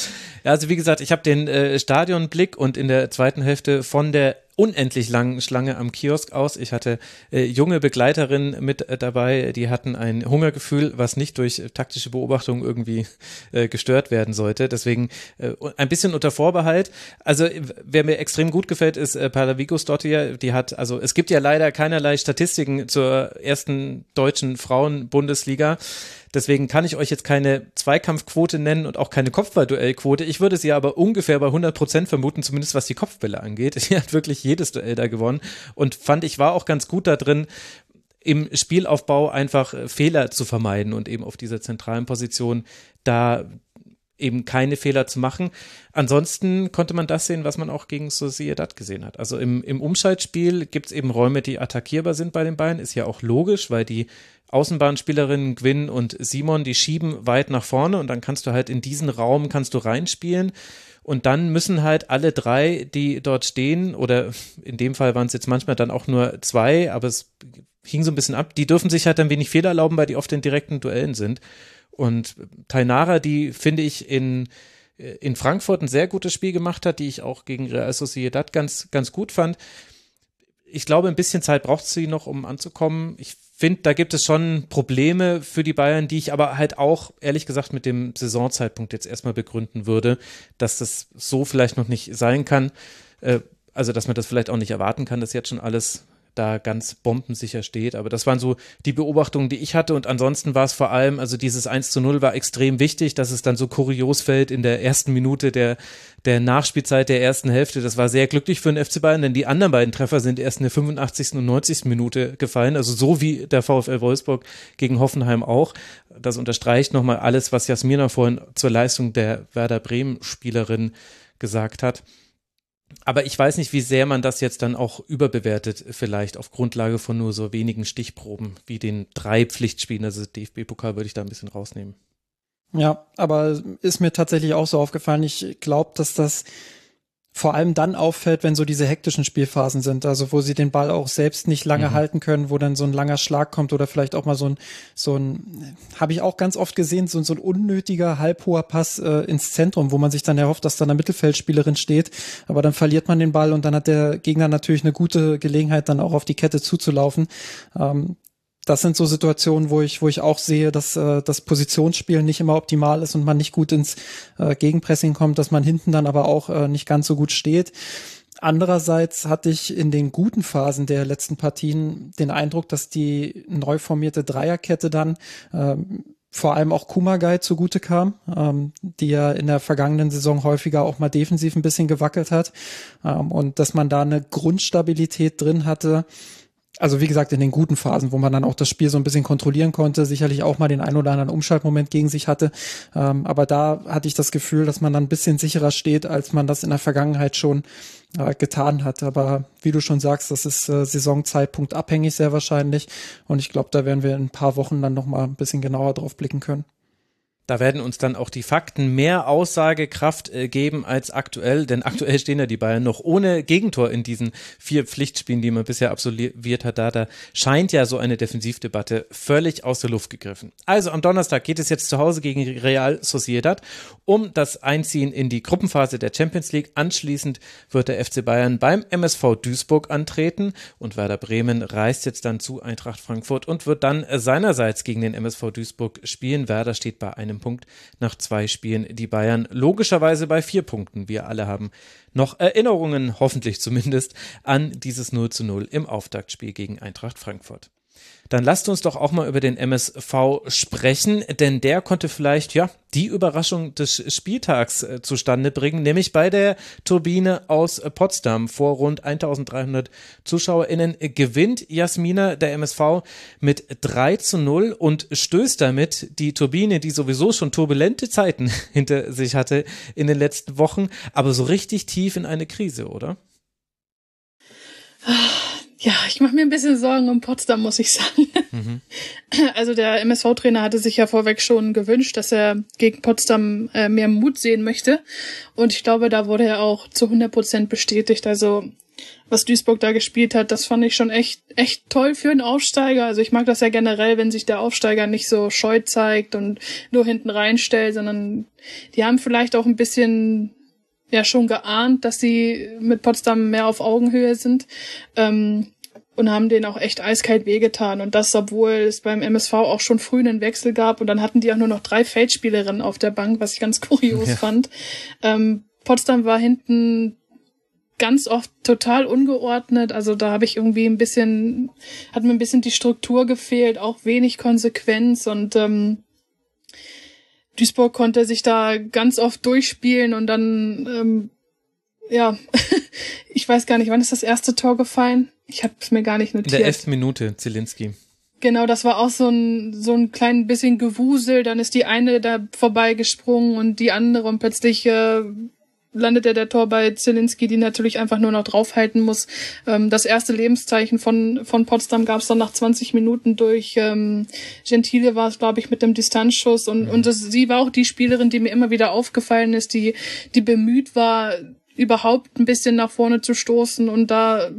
Ja, also wie gesagt, ich habe den äh, Stadionblick und in der zweiten Hälfte von der unendlich langen Schlange am Kiosk aus. Ich hatte äh, junge Begleiterinnen mit äh, dabei, die hatten ein Hungergefühl, was nicht durch äh, taktische Beobachtung irgendwie äh, gestört werden sollte. Deswegen äh, ein bisschen unter Vorbehalt. Also wer mir extrem gut gefällt, ist äh, Palavigos Dottir. Die hat, also es gibt ja leider keinerlei Statistiken zur ersten deutschen Frauen-Bundesliga. Deswegen kann ich euch jetzt keine Zweikampfquote nennen und auch keine Kopfballduellquote. Ich würde sie aber ungefähr bei 100 Prozent vermuten, zumindest was die Kopfbälle angeht. Sie hat wirklich jedes Duell da gewonnen und fand ich war auch ganz gut da drin, im Spielaufbau einfach Fehler zu vermeiden und eben auf dieser zentralen Position da eben keine Fehler zu machen. Ansonsten konnte man das sehen, was man auch gegen Sociedad gesehen hat. Also im, im Umschaltspiel gibt es eben Räume, die attackierbar sind bei den Bayern, ist ja auch logisch, weil die Außenbahnspielerinnen Gwyn und Simon, die schieben weit nach vorne und dann kannst du halt in diesen Raum kannst du reinspielen. Und dann müssen halt alle drei, die dort stehen, oder in dem Fall waren es jetzt manchmal dann auch nur zwei, aber es hing so ein bisschen ab, die dürfen sich halt ein wenig Fehler erlauben, weil die oft in direkten Duellen sind. Und Tainara, die finde ich in, in Frankfurt ein sehr gutes Spiel gemacht hat, die ich auch gegen Real Sociedad ganz, ganz gut fand. Ich glaube, ein bisschen Zeit braucht sie noch, um anzukommen. Ich finde, da gibt es schon Probleme für die Bayern, die ich aber halt auch, ehrlich gesagt, mit dem Saisonzeitpunkt jetzt erstmal begründen würde, dass das so vielleicht noch nicht sein kann. Äh, also, dass man das vielleicht auch nicht erwarten kann, dass jetzt schon alles da ganz bombensicher steht. Aber das waren so die Beobachtungen, die ich hatte. Und ansonsten war es vor allem, also dieses 1 zu 0 war extrem wichtig, dass es dann so kurios fällt in der ersten Minute der, der Nachspielzeit der ersten Hälfte. Das war sehr glücklich für den FC Bayern, denn die anderen beiden Treffer sind erst in der 85. und 90. Minute gefallen. Also so wie der VfL Wolfsburg gegen Hoffenheim auch. Das unterstreicht nochmal alles, was Jasmina vorhin zur Leistung der Werder Bremen Spielerin gesagt hat. Aber ich weiß nicht, wie sehr man das jetzt dann auch überbewertet, vielleicht auf Grundlage von nur so wenigen Stichproben wie den drei Pflichtspielen. Also DFB-Pokal würde ich da ein bisschen rausnehmen. Ja, aber ist mir tatsächlich auch so aufgefallen. Ich glaube, dass das vor allem dann auffällt, wenn so diese hektischen Spielphasen sind, also wo sie den Ball auch selbst nicht lange mhm. halten können, wo dann so ein langer Schlag kommt oder vielleicht auch mal so ein, so ein, habe ich auch ganz oft gesehen, so, so ein unnötiger, halbhoher Pass äh, ins Zentrum, wo man sich dann erhofft, dass da eine Mittelfeldspielerin steht, aber dann verliert man den Ball und dann hat der Gegner natürlich eine gute Gelegenheit, dann auch auf die Kette zuzulaufen. Ähm, das sind so Situationen, wo ich, wo ich auch sehe, dass äh, das Positionsspiel nicht immer optimal ist und man nicht gut ins äh, Gegenpressing kommt, dass man hinten dann aber auch äh, nicht ganz so gut steht. Andererseits hatte ich in den guten Phasen der letzten Partien den Eindruck, dass die neu formierte Dreierkette dann ähm, vor allem auch Kumagai zugute kam, ähm, die ja in der vergangenen Saison häufiger auch mal defensiv ein bisschen gewackelt hat ähm, und dass man da eine Grundstabilität drin hatte, also wie gesagt, in den guten Phasen, wo man dann auch das Spiel so ein bisschen kontrollieren konnte, sicherlich auch mal den ein oder anderen Umschaltmoment gegen sich hatte. Ähm, aber da hatte ich das Gefühl, dass man dann ein bisschen sicherer steht, als man das in der Vergangenheit schon äh, getan hat. Aber wie du schon sagst, das ist äh, Saisonzeitpunkt abhängig sehr wahrscheinlich. Und ich glaube, da werden wir in ein paar Wochen dann nochmal ein bisschen genauer drauf blicken können. Da werden uns dann auch die Fakten mehr Aussagekraft äh, geben als aktuell, denn aktuell stehen ja die Bayern noch ohne Gegentor in diesen vier Pflichtspielen, die man bisher absolviert hat. Da, da scheint ja so eine Defensivdebatte völlig aus der Luft gegriffen. Also am Donnerstag geht es jetzt zu Hause gegen Real Sociedad um das Einziehen in die Gruppenphase der Champions League. Anschließend wird der FC Bayern beim MSV Duisburg antreten und Werder Bremen reist jetzt dann zu Eintracht Frankfurt und wird dann seinerseits gegen den MSV Duisburg spielen. Werder steht bei einem Punkt nach zwei Spielen. Die Bayern logischerweise bei vier Punkten. Wir alle haben noch Erinnerungen, hoffentlich zumindest, an dieses 0 zu 0 im Auftaktspiel gegen Eintracht Frankfurt. Dann lasst uns doch auch mal über den MSV sprechen, denn der konnte vielleicht, ja, die Überraschung des Spieltags äh, zustande bringen, nämlich bei der Turbine aus Potsdam vor rund 1300 ZuschauerInnen gewinnt Jasmina der MSV mit 3 zu 0 und stößt damit die Turbine, die sowieso schon turbulente Zeiten hinter sich hatte in den letzten Wochen, aber so richtig tief in eine Krise, oder? Ja, ich mache mir ein bisschen Sorgen um Potsdam, muss ich sagen. Mhm. Also der MSV-Trainer hatte sich ja vorweg schon gewünscht, dass er gegen Potsdam äh, mehr Mut sehen möchte. Und ich glaube, da wurde er auch zu 100 Prozent bestätigt. Also was Duisburg da gespielt hat, das fand ich schon echt, echt toll für einen Aufsteiger. Also ich mag das ja generell, wenn sich der Aufsteiger nicht so scheu zeigt und nur hinten reinstellt, sondern die haben vielleicht auch ein bisschen ja schon geahnt, dass sie mit Potsdam mehr auf Augenhöhe sind. Ähm, und haben denen auch echt eiskalt wehgetan. Und das, obwohl es beim MSV auch schon früh einen Wechsel gab. Und dann hatten die auch nur noch drei Feldspielerinnen auf der Bank, was ich ganz kurios ja. fand. Ähm, Potsdam war hinten ganz oft total ungeordnet. Also da habe ich irgendwie ein bisschen, hat mir ein bisschen die Struktur gefehlt, auch wenig Konsequenz und ähm, Duisburg konnte sich da ganz oft durchspielen und dann, ähm, ja, ich weiß gar nicht, wann ist das erste Tor gefallen? Ich habe es mir gar nicht notiert. In der elften Minute, Zielinski. Genau, das war auch so ein, so ein klein bisschen Gewusel. Dann ist die eine da vorbeigesprungen und die andere und plötzlich äh, landet er der Tor bei Zielinski, die natürlich einfach nur noch draufhalten muss. Ähm, das erste Lebenszeichen von, von Potsdam gab es dann nach 20 Minuten durch ähm, Gentile war es, glaube ich, mit dem Distanzschuss. Und, mhm. und das, sie war auch die Spielerin, die mir immer wieder aufgefallen ist, die, die bemüht war, überhaupt ein bisschen nach vorne zu stoßen und da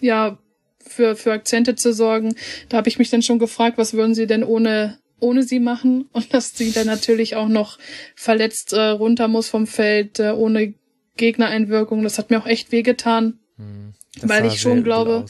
ja für, für Akzente zu sorgen. Da habe ich mich dann schon gefragt, was würden sie denn ohne ohne sie machen und dass sie dann natürlich auch noch verletzt äh, runter muss vom Feld äh, ohne Gegnereinwirkung. Das hat mir auch echt wehgetan, hm, weil ich schon glaube,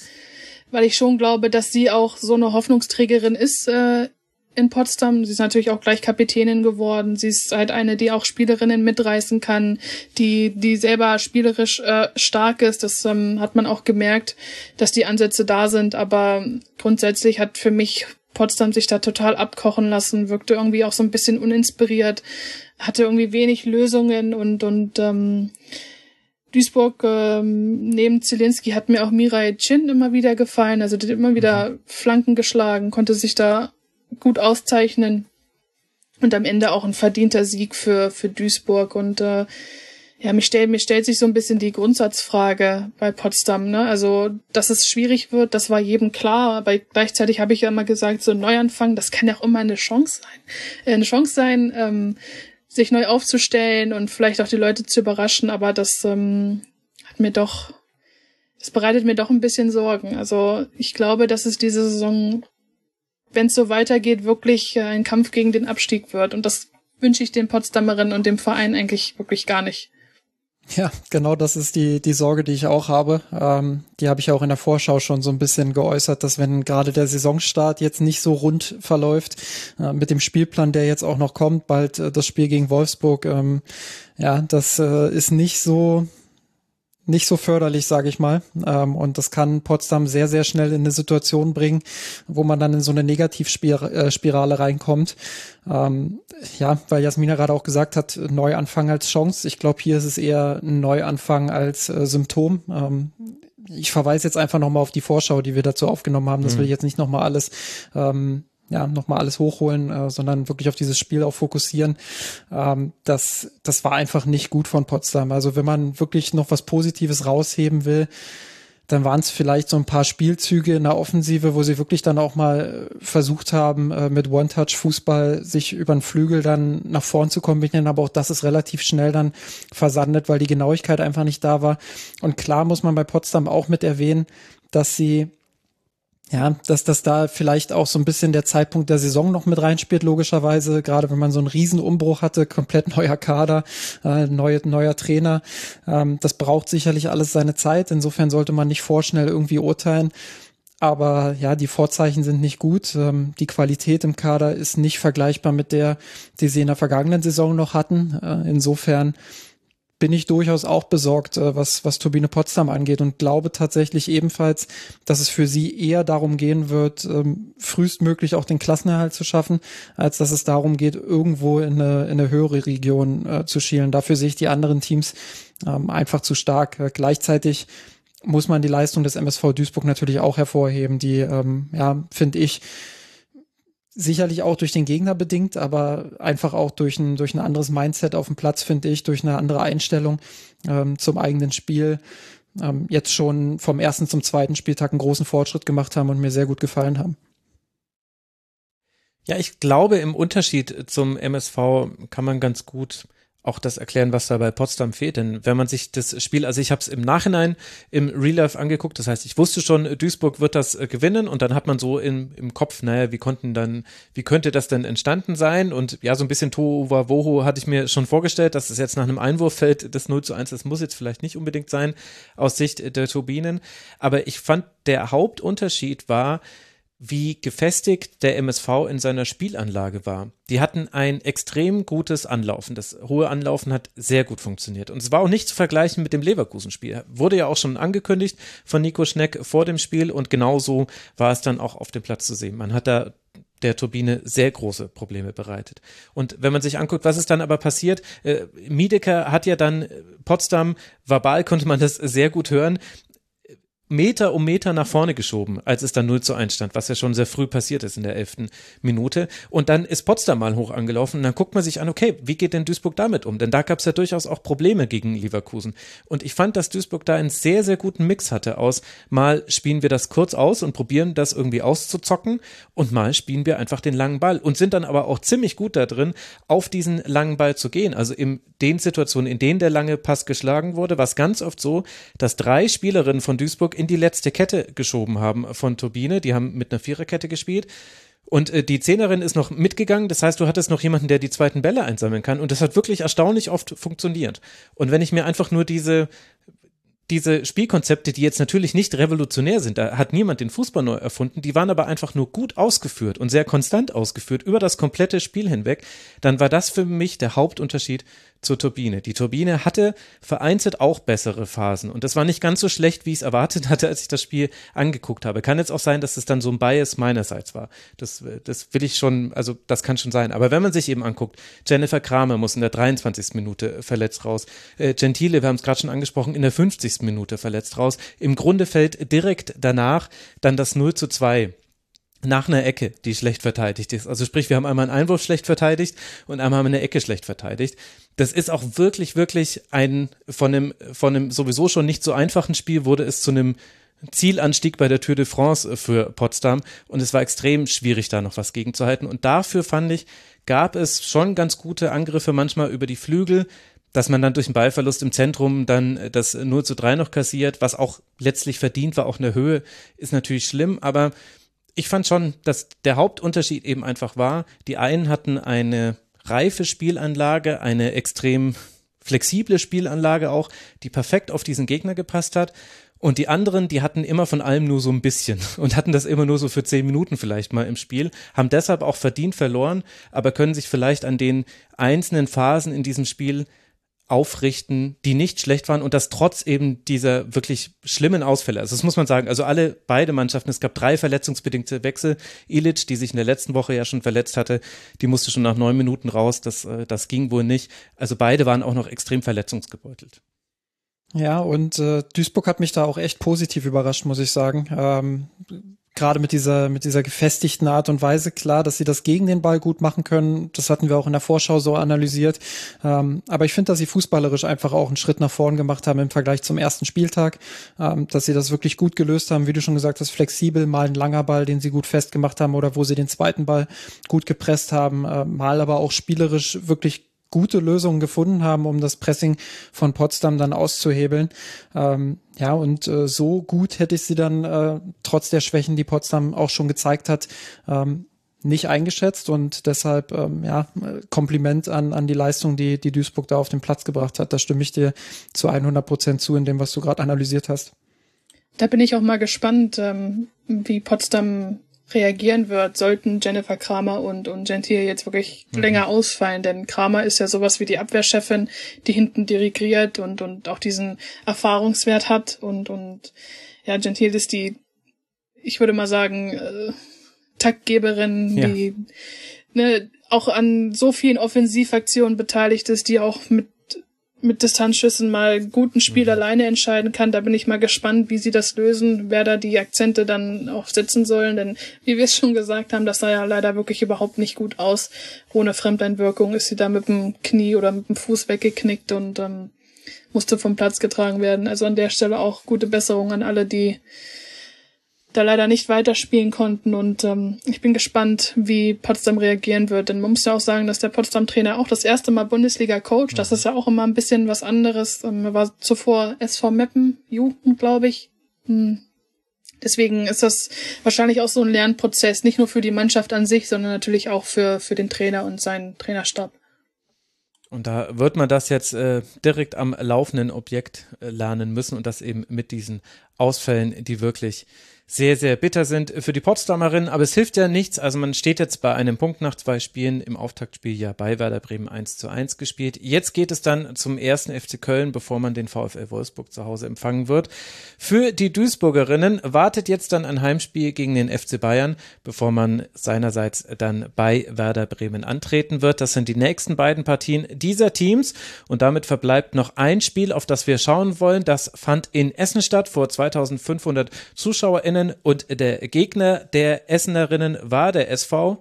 weil ich schon glaube, dass sie auch so eine Hoffnungsträgerin ist äh, in Potsdam. Sie ist natürlich auch gleich Kapitänin geworden. Sie ist halt eine, die auch Spielerinnen mitreißen kann, die die selber spielerisch äh, stark ist. Das ähm, hat man auch gemerkt, dass die Ansätze da sind. Aber grundsätzlich hat für mich Potsdam sich da total abkochen lassen, wirkte irgendwie auch so ein bisschen uninspiriert, hatte irgendwie wenig Lösungen und und ähm, Duisburg ähm, neben Zielinski hat mir auch Mirai Chin immer wieder gefallen, also die hat immer wieder mhm. Flanken geschlagen, konnte sich da gut auszeichnen und am Ende auch ein verdienter Sieg für für Duisburg und äh, ja, mir stellt, mir stellt sich so ein bisschen die Grundsatzfrage bei Potsdam, ne? Also, dass es schwierig wird, das war jedem klar, aber gleichzeitig habe ich ja immer gesagt, so ein Neuanfang, das kann ja auch immer eine Chance sein. Äh, eine Chance sein, ähm, sich neu aufzustellen und vielleicht auch die Leute zu überraschen, aber das ähm, hat mir doch, das bereitet mir doch ein bisschen Sorgen. Also, ich glaube, dass es diese Saison, wenn es so weitergeht, wirklich äh, ein Kampf gegen den Abstieg wird. Und das wünsche ich den Potsdamerinnen und dem Verein eigentlich wirklich gar nicht. Ja, genau das ist die, die Sorge, die ich auch habe. Ähm, die habe ich auch in der Vorschau schon so ein bisschen geäußert, dass wenn gerade der Saisonstart jetzt nicht so rund verläuft, äh, mit dem Spielplan, der jetzt auch noch kommt, bald äh, das Spiel gegen Wolfsburg, ähm, ja, das äh, ist nicht so nicht so förderlich, sage ich mal. Ähm, und das kann Potsdam sehr, sehr schnell in eine Situation bringen, wo man dann in so eine Negativspirale reinkommt. Ähm, ja, weil Jasmina gerade auch gesagt hat, Neuanfang als Chance. Ich glaube, hier ist es eher ein Neuanfang als äh, Symptom. Ähm, ich verweise jetzt einfach nochmal auf die Vorschau, die wir dazu aufgenommen haben. Das mhm. will ich jetzt nicht nochmal alles ähm, ja, nochmal alles hochholen, äh, sondern wirklich auf dieses Spiel auch fokussieren. Ähm, das, das war einfach nicht gut von Potsdam. Also wenn man wirklich noch was Positives rausheben will, dann waren es vielleicht so ein paar Spielzüge in der Offensive, wo sie wirklich dann auch mal äh, versucht haben, äh, mit One-Touch-Fußball sich über den Flügel dann nach vorn zu kombinieren. Aber auch das ist relativ schnell dann versandet, weil die Genauigkeit einfach nicht da war. Und klar muss man bei Potsdam auch mit erwähnen, dass sie ja, dass das da vielleicht auch so ein bisschen der Zeitpunkt der Saison noch mit reinspielt, logischerweise, gerade wenn man so einen Riesenumbruch hatte, komplett neuer Kader, äh, neue, neuer Trainer. Ähm, das braucht sicherlich alles seine Zeit. Insofern sollte man nicht vorschnell irgendwie urteilen. Aber ja, die Vorzeichen sind nicht gut. Ähm, die Qualität im Kader ist nicht vergleichbar mit der, die sie in der vergangenen Saison noch hatten. Äh, insofern bin ich durchaus auch besorgt, äh, was, was Turbine Potsdam angeht und glaube tatsächlich ebenfalls, dass es für sie eher darum gehen wird, ähm, frühestmöglich auch den Klassenerhalt zu schaffen, als dass es darum geht, irgendwo in eine, in eine höhere Region äh, zu schielen. Dafür sehe ich die anderen Teams ähm, einfach zu stark. Äh, gleichzeitig muss man die Leistung des MSV Duisburg natürlich auch hervorheben, die, ähm, ja, finde ich, sicherlich auch durch den Gegner bedingt, aber einfach auch durch ein, durch ein anderes Mindset auf dem Platz, finde ich, durch eine andere Einstellung ähm, zum eigenen Spiel ähm, jetzt schon vom ersten zum zweiten Spieltag einen großen Fortschritt gemacht haben und mir sehr gut gefallen haben. Ja, ich glaube, im Unterschied zum MSV kann man ganz gut auch das erklären, was da bei Potsdam fehlt. Denn wenn man sich das Spiel, also ich habe es im Nachhinein im Real Life angeguckt, das heißt, ich wusste schon, Duisburg wird das äh, gewinnen und dann hat man so im, im Kopf, naja, wie konnten dann, wie könnte das denn entstanden sein? Und ja, so ein bisschen Tohuwa Woho hatte ich mir schon vorgestellt, dass es jetzt nach einem Einwurf fällt, das 0 zu 1, das muss jetzt vielleicht nicht unbedingt sein aus Sicht der Turbinen. Aber ich fand, der Hauptunterschied war, wie gefestigt der MSV in seiner Spielanlage war. Die hatten ein extrem gutes Anlaufen. Das hohe Anlaufen hat sehr gut funktioniert. Und es war auch nicht zu vergleichen mit dem Leverkusen-Spiel. Wurde ja auch schon angekündigt von Nico Schneck vor dem Spiel und genauso war es dann auch auf dem Platz zu sehen. Man hat da der Turbine sehr große Probleme bereitet. Und wenn man sich anguckt, was ist dann aber passiert, äh, Miedeker hat ja dann Potsdam, verbal konnte man das sehr gut hören, Meter um Meter nach vorne geschoben, als es dann 0 zu 1 stand, was ja schon sehr früh passiert ist in der elften Minute. Und dann ist Potsdam mal hoch angelaufen und dann guckt man sich an, okay, wie geht denn Duisburg damit um? Denn da gab es ja durchaus auch Probleme gegen Leverkusen. Und ich fand, dass Duisburg da einen sehr, sehr guten Mix hatte aus, mal spielen wir das kurz aus und probieren das irgendwie auszuzocken und mal spielen wir einfach den langen Ball und sind dann aber auch ziemlich gut da drin, auf diesen langen Ball zu gehen. Also in den Situationen, in denen der lange Pass geschlagen wurde, war es ganz oft so, dass drei Spielerinnen von Duisburg in die letzte Kette geschoben haben von Turbine. Die haben mit einer Viererkette gespielt. Und äh, die Zehnerin ist noch mitgegangen, das heißt, du hattest noch jemanden, der die zweiten Bälle einsammeln kann. Und das hat wirklich erstaunlich oft funktioniert. Und wenn ich mir einfach nur diese diese Spielkonzepte, die jetzt natürlich nicht revolutionär sind, da hat niemand den Fußball neu erfunden, die waren aber einfach nur gut ausgeführt und sehr konstant ausgeführt über das komplette Spiel hinweg, dann war das für mich der Hauptunterschied zur Turbine. Die Turbine hatte vereinzelt auch bessere Phasen und das war nicht ganz so schlecht, wie ich es erwartet hatte, als ich das Spiel angeguckt habe. Kann jetzt auch sein, dass es dann so ein Bias meinerseits war. Das, das will ich schon, also das kann schon sein. Aber wenn man sich eben anguckt, Jennifer Kramer muss in der 23. Minute verletzt raus. Äh, Gentile, wir haben es gerade schon angesprochen, in der 50. Minute verletzt raus. Im Grunde fällt direkt danach dann das 0 zu 2 nach einer Ecke, die schlecht verteidigt ist. Also sprich, wir haben einmal einen Einwurf schlecht verteidigt und einmal haben wir eine Ecke schlecht verteidigt. Das ist auch wirklich, wirklich ein, von einem, von einem sowieso schon nicht so einfachen Spiel wurde es zu einem Zielanstieg bei der Tour de France für Potsdam und es war extrem schwierig, da noch was gegenzuhalten. Und dafür fand ich, gab es schon ganz gute Angriffe manchmal über die Flügel, dass man dann durch einen Ballverlust im Zentrum dann das 0 zu 3 noch kassiert, was auch letztlich verdient war, auch eine Höhe, ist natürlich schlimm, aber ich fand schon, dass der Hauptunterschied eben einfach war, die einen hatten eine reife Spielanlage, eine extrem flexible Spielanlage auch, die perfekt auf diesen Gegner gepasst hat. Und die anderen, die hatten immer von allem nur so ein bisschen und hatten das immer nur so für zehn Minuten vielleicht mal im Spiel, haben deshalb auch verdient verloren, aber können sich vielleicht an den einzelnen Phasen in diesem Spiel aufrichten, die nicht schlecht waren und das trotz eben dieser wirklich schlimmen Ausfälle. Also das muss man sagen. Also alle beide Mannschaften, es gab drei verletzungsbedingte Wechsel. Ilic, die sich in der letzten Woche ja schon verletzt hatte, die musste schon nach neun Minuten raus. Das, äh, das ging wohl nicht. Also beide waren auch noch extrem verletzungsgebeutelt. Ja, und äh, Duisburg hat mich da auch echt positiv überrascht, muss ich sagen. Ähm, gerade mit dieser, mit dieser gefestigten Art und Weise klar, dass sie das gegen den Ball gut machen können. Das hatten wir auch in der Vorschau so analysiert. Ähm, aber ich finde, dass sie fußballerisch einfach auch einen Schritt nach vorn gemacht haben im Vergleich zum ersten Spieltag, ähm, dass sie das wirklich gut gelöst haben, wie du schon gesagt hast, flexibel, mal ein langer Ball, den sie gut festgemacht haben oder wo sie den zweiten Ball gut gepresst haben, äh, mal aber auch spielerisch wirklich gute Lösungen gefunden haben, um das Pressing von Potsdam dann auszuhebeln. Ähm, ja, und äh, so gut hätte ich sie dann äh, trotz der Schwächen, die Potsdam auch schon gezeigt hat, ähm, nicht eingeschätzt und deshalb ähm, ja Kompliment an an die Leistung, die die Duisburg da auf den Platz gebracht hat. Da stimme ich dir zu 100 Prozent zu in dem, was du gerade analysiert hast. Da bin ich auch mal gespannt, ähm, wie Potsdam reagieren wird, sollten Jennifer Kramer und, und Gentile jetzt wirklich mhm. länger ausfallen. Denn Kramer ist ja sowas wie die Abwehrchefin, die hinten dirigiert und, und auch diesen Erfahrungswert hat. Und, und ja, Gentile ist die, ich würde mal sagen, äh, Taktgeberin, ja. die ne, auch an so vielen Offensivaktionen beteiligt ist, die auch mit mit Distanzschüssen mal guten Spiel mhm. alleine entscheiden kann. Da bin ich mal gespannt, wie sie das lösen, wer da die Akzente dann auch setzen sollen. Denn wie wir es schon gesagt haben, das sah ja leider wirklich überhaupt nicht gut aus. Ohne Fremdeinwirkung ist sie da mit dem Knie oder mit dem Fuß weggeknickt und ähm, musste vom Platz getragen werden. Also an der Stelle auch gute Besserung an alle, die da leider nicht weiterspielen konnten. Und ähm, ich bin gespannt, wie Potsdam reagieren wird. Denn man muss ja auch sagen, dass der Potsdam-Trainer auch das erste Mal Bundesliga-Coach, das ist ja auch immer ein bisschen was anderes. Ähm, er war zuvor SV Meppen, Jugend, glaube ich. Hm. Deswegen ist das wahrscheinlich auch so ein Lernprozess, nicht nur für die Mannschaft an sich, sondern natürlich auch für, für den Trainer und seinen Trainerstab. Und da wird man das jetzt äh, direkt am laufenden Objekt äh, lernen müssen und das eben mit diesen Ausfällen, die wirklich sehr, sehr bitter sind für die Potsdamerin. Aber es hilft ja nichts. Also man steht jetzt bei einem Punkt nach zwei Spielen im Auftaktspiel ja bei Werder Bremen 1 zu 1 gespielt. Jetzt geht es dann zum ersten FC Köln, bevor man den VfL Wolfsburg zu Hause empfangen wird. Für die Duisburgerinnen wartet jetzt dann ein Heimspiel gegen den FC Bayern, bevor man seinerseits dann bei Werder Bremen antreten wird. Das sind die nächsten beiden Partien dieser Teams. Und damit verbleibt noch ein Spiel, auf das wir schauen wollen. Das fand in Essen statt vor zwei 2500 ZuschauerInnen und der Gegner der Essenerinnen war der SV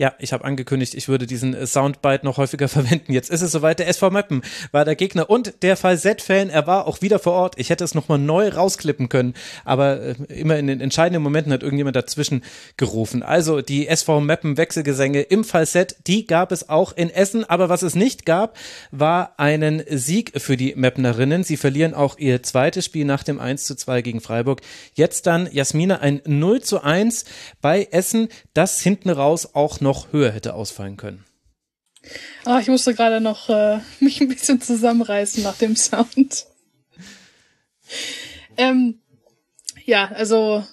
Ja, ich habe angekündigt, ich würde diesen äh, Soundbite noch häufiger verwenden. Jetzt ist es soweit. Der SV Meppen war der Gegner und der Fall Z-Fan, er war auch wieder vor Ort. Ich hätte es nochmal neu rausklippen können, aber äh, immer in den entscheidenden Momenten hat irgendjemand dazwischen gerufen. Also die SV Meppen Wechselgesänge im Z, die gab es auch in Essen. Aber was es nicht gab, war einen Sieg für die Meppenerinnen. Sie verlieren auch ihr zweites Spiel nach dem 1 zu 2 gegen Freiburg. Jetzt dann Jasmina ein 0 zu 1 bei Essen, das hinten raus auch noch noch höher hätte ausfallen können. Ah, ich musste gerade noch äh, mich ein bisschen zusammenreißen nach dem Sound. ähm, ja, also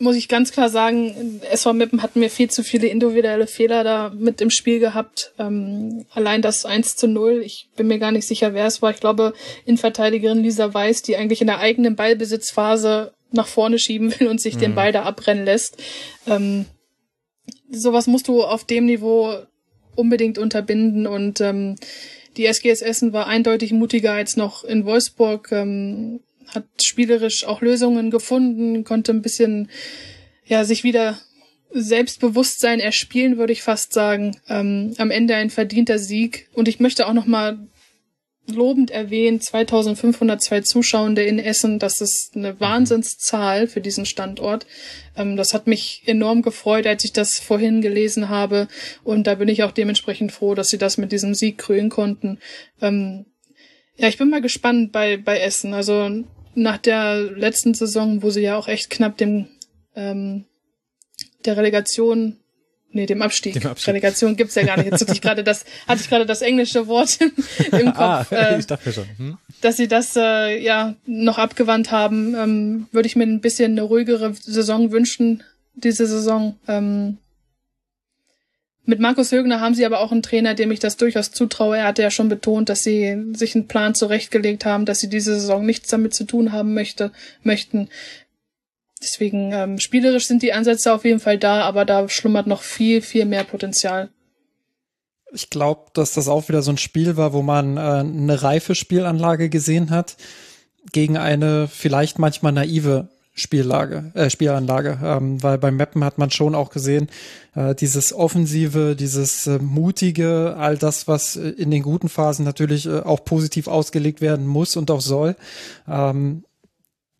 muss ich ganz klar sagen, SV Mippen hat mir viel zu viele individuelle Fehler da mit im Spiel gehabt. Ähm, allein das 1 zu 0, ich bin mir gar nicht sicher, wer es war. Ich glaube, Innenverteidigerin Lisa Weiß, die eigentlich in der eigenen Ballbesitzphase nach vorne schieben will und sich mhm. den Ball da abrennen lässt. Ähm, sowas musst du auf dem Niveau unbedingt unterbinden und ähm, die SGS Essen war eindeutig mutiger als noch in Wolfsburg, ähm, hat spielerisch auch Lösungen gefunden, konnte ein bisschen ja sich wieder Selbstbewusstsein erspielen, würde ich fast sagen. Ähm, am Ende ein verdienter Sieg und ich möchte auch noch mal lobend erwähnt, 2502 Zuschauende in Essen, das ist eine mhm. Wahnsinnszahl für diesen Standort. Ähm, das hat mich enorm gefreut, als ich das vorhin gelesen habe und da bin ich auch dementsprechend froh, dass sie das mit diesem Sieg krönen konnten. Ähm, ja, ich bin mal gespannt bei, bei Essen. Also nach der letzten Saison, wo sie ja auch echt knapp dem ähm, der Relegation Nee, dem Abstieg. Dem Abstieg. Relegation gibt's ja gar nicht. Jetzt hatte ich gerade das, hatte ich gerade das englische Wort im, Kopf. Ah, ich dachte schon. Hm? Dass sie das äh, ja noch abgewandt haben, ähm, würde ich mir ein bisschen eine ruhigere Saison wünschen, diese Saison. Ähm, mit Markus Högner haben sie aber auch einen Trainer, dem ich das durchaus zutraue. Er hatte ja schon betont, dass sie sich einen Plan zurechtgelegt haben, dass sie diese Saison nichts damit zu tun haben möchte, möchten. Deswegen ähm, spielerisch sind die Ansätze auf jeden Fall da, aber da schlummert noch viel, viel mehr Potenzial. Ich glaube, dass das auch wieder so ein Spiel war, wo man äh, eine reife Spielanlage gesehen hat gegen eine vielleicht manchmal naive Spiellage, äh, Spielanlage, ähm, weil beim Mappen hat man schon auch gesehen, äh, dieses Offensive, dieses äh, Mutige, all das, was äh, in den guten Phasen natürlich äh, auch positiv ausgelegt werden muss und auch soll. Ähm,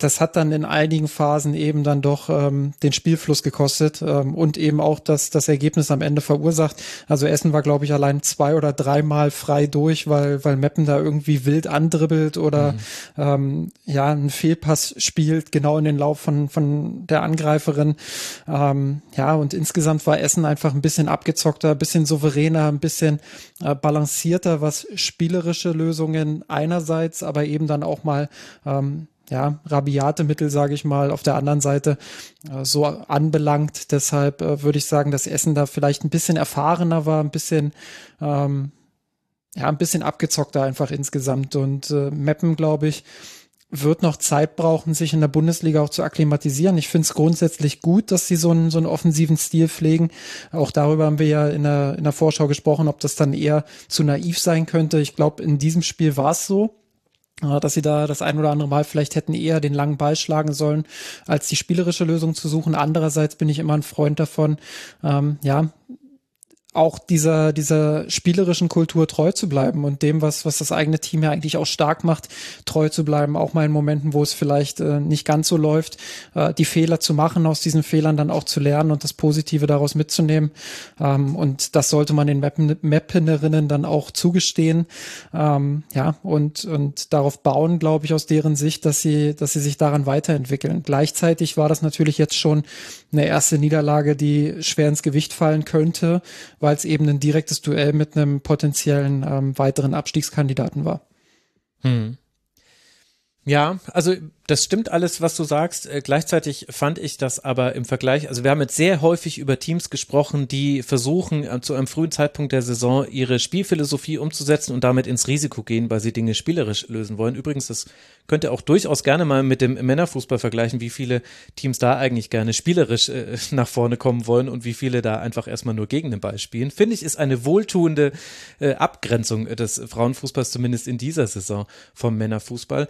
das hat dann in einigen Phasen eben dann doch ähm, den Spielfluss gekostet ähm, und eben auch das, das Ergebnis am Ende verursacht. Also Essen war, glaube ich, allein zwei oder dreimal frei durch, weil, weil Meppen da irgendwie wild andribbelt oder mhm. ähm, ja, einen Fehlpass spielt, genau in den Lauf von, von der Angreiferin. Ähm, ja, und insgesamt war Essen einfach ein bisschen abgezockter, ein bisschen souveräner, ein bisschen äh, balancierter, was spielerische Lösungen einerseits, aber eben dann auch mal ähm, ja, rabiate Mittel, sage ich mal, auf der anderen Seite äh, so anbelangt. Deshalb äh, würde ich sagen, dass Essen da vielleicht ein bisschen erfahrener war, ein bisschen ähm, ja, ein bisschen abgezockter einfach insgesamt. Und äh, Meppen, glaube ich, wird noch Zeit brauchen, sich in der Bundesliga auch zu akklimatisieren. Ich finde es grundsätzlich gut, dass sie so einen, so einen offensiven Stil pflegen. Auch darüber haben wir ja in der, in der Vorschau gesprochen, ob das dann eher zu naiv sein könnte. Ich glaube, in diesem Spiel war es so dass sie da das ein oder andere Mal vielleicht hätten eher den langen Ball schlagen sollen, als die spielerische Lösung zu suchen. Andererseits bin ich immer ein Freund davon, ähm, ja, auch dieser, dieser spielerischen Kultur treu zu bleiben und dem, was, was das eigene Team ja eigentlich auch stark macht, treu zu bleiben, auch mal in Momenten, wo es vielleicht äh, nicht ganz so läuft, äh, die Fehler zu machen, aus diesen Fehlern dann auch zu lernen und das Positive daraus mitzunehmen. Ähm, und das sollte man den Mappen, Mappenerinnen dann auch zugestehen. Ähm, ja, und, und darauf bauen, glaube ich, aus deren Sicht, dass sie, dass sie sich daran weiterentwickeln. Gleichzeitig war das natürlich jetzt schon eine erste Niederlage, die schwer ins Gewicht fallen könnte, weil es eben ein direktes Duell mit einem potenziellen ähm, weiteren Abstiegskandidaten war. Hm. Ja, also Das stimmt alles, was du sagst. Äh, gleichzeitig fand ich das aber im Vergleich, also wir haben jetzt sehr häufig über Teams gesprochen, die versuchen, äh, zu einem frühen Zeitpunkt der Saison ihre Spielphilosophie umzusetzen und damit ins Risiko gehen, weil sie Dinge spielerisch lösen wollen. Übrigens, das könnt ihr auch durchaus gerne mal mit dem Männerfußball vergleichen, wie viele Teams da eigentlich gerne spielerisch äh, nach vorne kommen wollen und wie viele da einfach erstmal nur gegen den Ball spielen. Finde ich, ist eine wohltuende Abgrenzung des Frauenfußballs, zumindest in dieser Saison vom Männerfußball.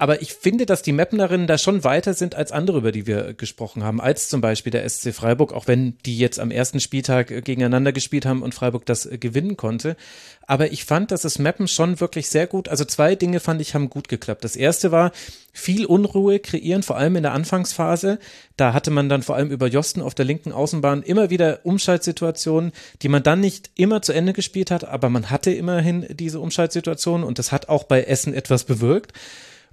Aber ich finde, dass die Mapnerinnen da schon weiter sind als andere, über die wir gesprochen haben, als zum Beispiel der SC Freiburg, auch wenn die jetzt am ersten Spieltag äh, gegeneinander gespielt haben und Freiburg das äh, gewinnen konnte. Aber ich fand, dass das Mappen schon wirklich sehr gut, also zwei Dinge fand ich haben gut geklappt. Das erste war viel Unruhe kreieren, vor allem in der Anfangsphase. Da hatte man dann vor allem über Josten auf der linken Außenbahn immer wieder Umschaltsituationen, die man dann nicht immer zu Ende gespielt hat, aber man hatte immerhin diese Umschaltsituationen und das hat auch bei Essen etwas bewirkt.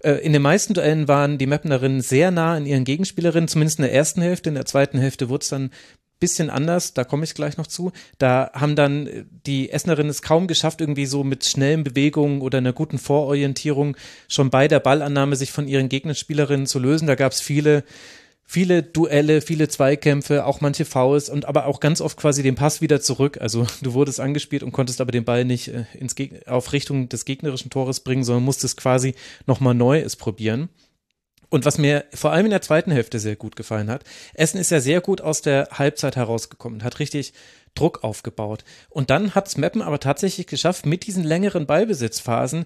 Äh, in den meisten Duellen waren die Mapnerinnen sehr nah an ihren Gegenspielerinnen, zumindest in der ersten Hälfte. In der zweiten Hälfte wurde es dann bisschen anders, da komme ich gleich noch zu. Da haben dann die Essenerinnen es kaum geschafft, irgendwie so mit schnellen Bewegungen oder einer guten Vororientierung schon bei der Ballannahme sich von ihren Gegnerspielerinnen zu lösen. Da gab es viele viele Duelle, viele Zweikämpfe, auch manche Fouls und aber auch ganz oft quasi den Pass wieder zurück. Also du wurdest angespielt und konntest aber den Ball nicht äh, ins auf Richtung des gegnerischen Tores bringen, sondern musstest quasi nochmal neu es probieren. Und was mir vor allem in der zweiten Hälfte sehr gut gefallen hat, Essen ist ja sehr gut aus der Halbzeit herausgekommen, hat richtig Druck aufgebaut. Und dann hat's Meppen aber tatsächlich geschafft, mit diesen längeren Ballbesitzphasen